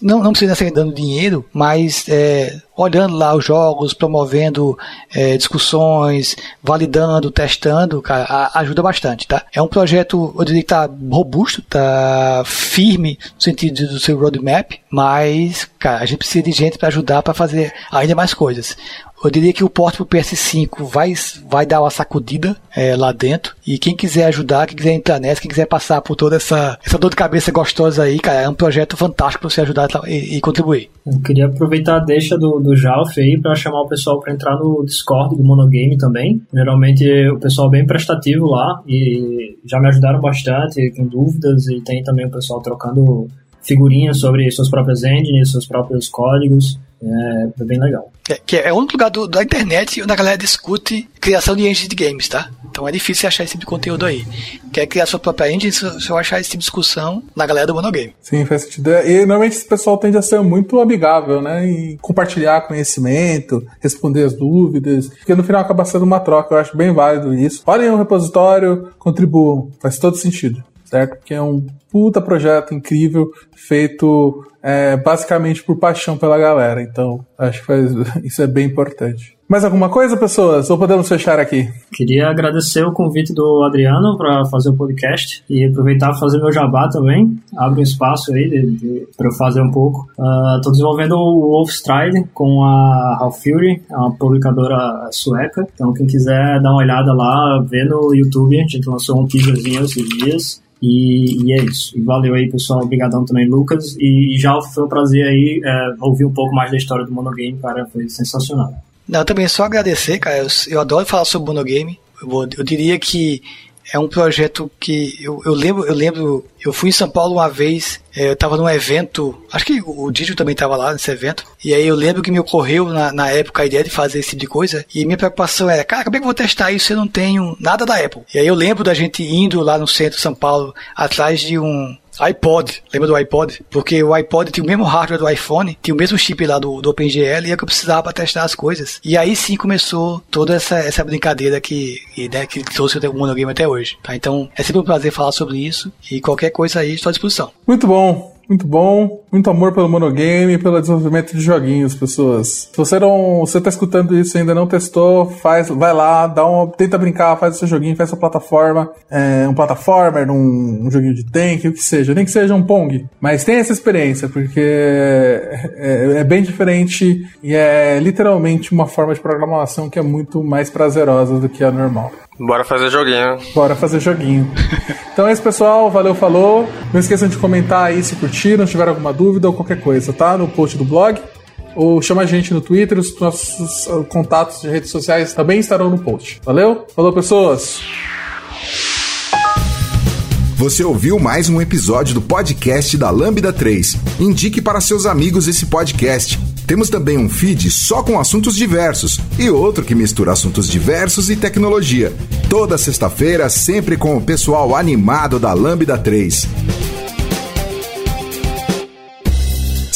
não, não precisa ser dando dinheiro, mas é, olhando lá os jogos, promovendo é, discussões, validando, testando, cara, a, ajuda bastante, tá? É um projeto, eu diria que tá robusto, tá firme no sentido do seu roadmap, mas, cara, a gente precisa de gente para ajudar para fazer ainda mais coisas. Eu diria que o porte pro PS5 vai, vai dar uma sacudida é, lá dentro. E quem quiser ajudar, quem quiser entrar nessa, quem quiser passar por toda essa, essa dor de cabeça gostosa aí, cara, é um projeto fantástico para você ajudar e, e, contribuir. Eu queria aproveitar a deixa do, do Jalf aí para chamar o pessoal para entrar no Discord do Monogame também. Geralmente o pessoal é bem prestativo lá e já me ajudaram bastante com dúvidas e tem também o pessoal trocando figurinhas sobre suas próprias engines, seus próprios códigos. É, é bem legal. É, que é o único lugar do, da internet onde a galera discute criação de engine de games, tá? Então é difícil achar esse tipo de conteúdo aí. Quer criar sua própria engine, você vai achar esse tipo de discussão na galera do Monogame. Sim, faz sentido. E normalmente esse pessoal tende a ser muito amigável, né? E compartilhar conhecimento, responder as dúvidas, porque no final acaba sendo uma troca. Eu acho bem válido isso. Olhem o repositório, contribuam. Faz todo sentido certo? Porque é um puta projeto incrível, feito é, basicamente por paixão pela galera. Então, acho que faz, isso é bem importante. Mais alguma coisa, pessoas? Ou podemos fechar aqui? Queria agradecer o convite do Adriano para fazer o podcast e aproveitar para fazer meu jabá também. Abre um espaço aí para eu fazer um pouco. Estou uh, desenvolvendo o Wolfstride com a Half Fury, é uma publicadora sueca. Então, quem quiser dar uma olhada lá, vê no YouTube. A gente lançou um teaserzinho esses dias. E, e, é isso. E valeu aí, pessoal. Obrigadão também, Lucas. E já foi um prazer aí é, ouvir um pouco mais da história do Monogame, cara. Foi sensacional. Não, também só agradecer, cara. Eu, eu adoro falar sobre Monogame. Eu, eu diria que é um projeto que eu, eu lembro, eu lembro, eu fui em São Paulo uma vez, é, eu estava num evento, acho que o Didi também estava lá nesse evento, e aí eu lembro que me ocorreu na, na época a ideia de fazer esse tipo de coisa, e minha preocupação era, cara, como é que eu vou testar isso se eu não tenho nada da Apple? E aí eu lembro da gente indo lá no centro de São Paulo, atrás de um, iPod, lembra do iPod? Porque o iPod tinha o mesmo hardware do iPhone, tinha o mesmo chip lá do, do OpenGL e é que eu precisava para testar as coisas. E aí sim começou toda essa, essa brincadeira que, né, que trouxe o monogame até hoje. Tá? Então é sempre um prazer falar sobre isso e qualquer coisa aí estou à disposição. Muito bom. Muito bom, muito amor pelo monogame e pelo desenvolvimento de joguinhos, pessoas. Se você não, você tá escutando isso e ainda não testou, faz, vai lá, dá um, tenta brincar, faz o seu joguinho, faz sua plataforma, é, um plataformer, um, um, joguinho de tank, o que seja, nem que seja um Pong, mas tem essa experiência porque é, é, é bem diferente e é literalmente uma forma de programação que é muito mais prazerosa do que a normal. Bora fazer joguinho. Bora fazer joguinho. então é isso, pessoal. Valeu, falou. Não esqueçam de comentar aí se curtiram, se tiver alguma dúvida ou qualquer coisa, tá? No post do blog. Ou chama a gente no Twitter, os nossos uh, contatos de redes sociais também estarão no post. Valeu? Falou, pessoas! Você ouviu mais um episódio do podcast da Lambda 3. Indique para seus amigos esse podcast. Temos também um feed só com assuntos diversos e outro que mistura assuntos diversos e tecnologia. Toda sexta-feira, sempre com o pessoal animado da Lambda 3.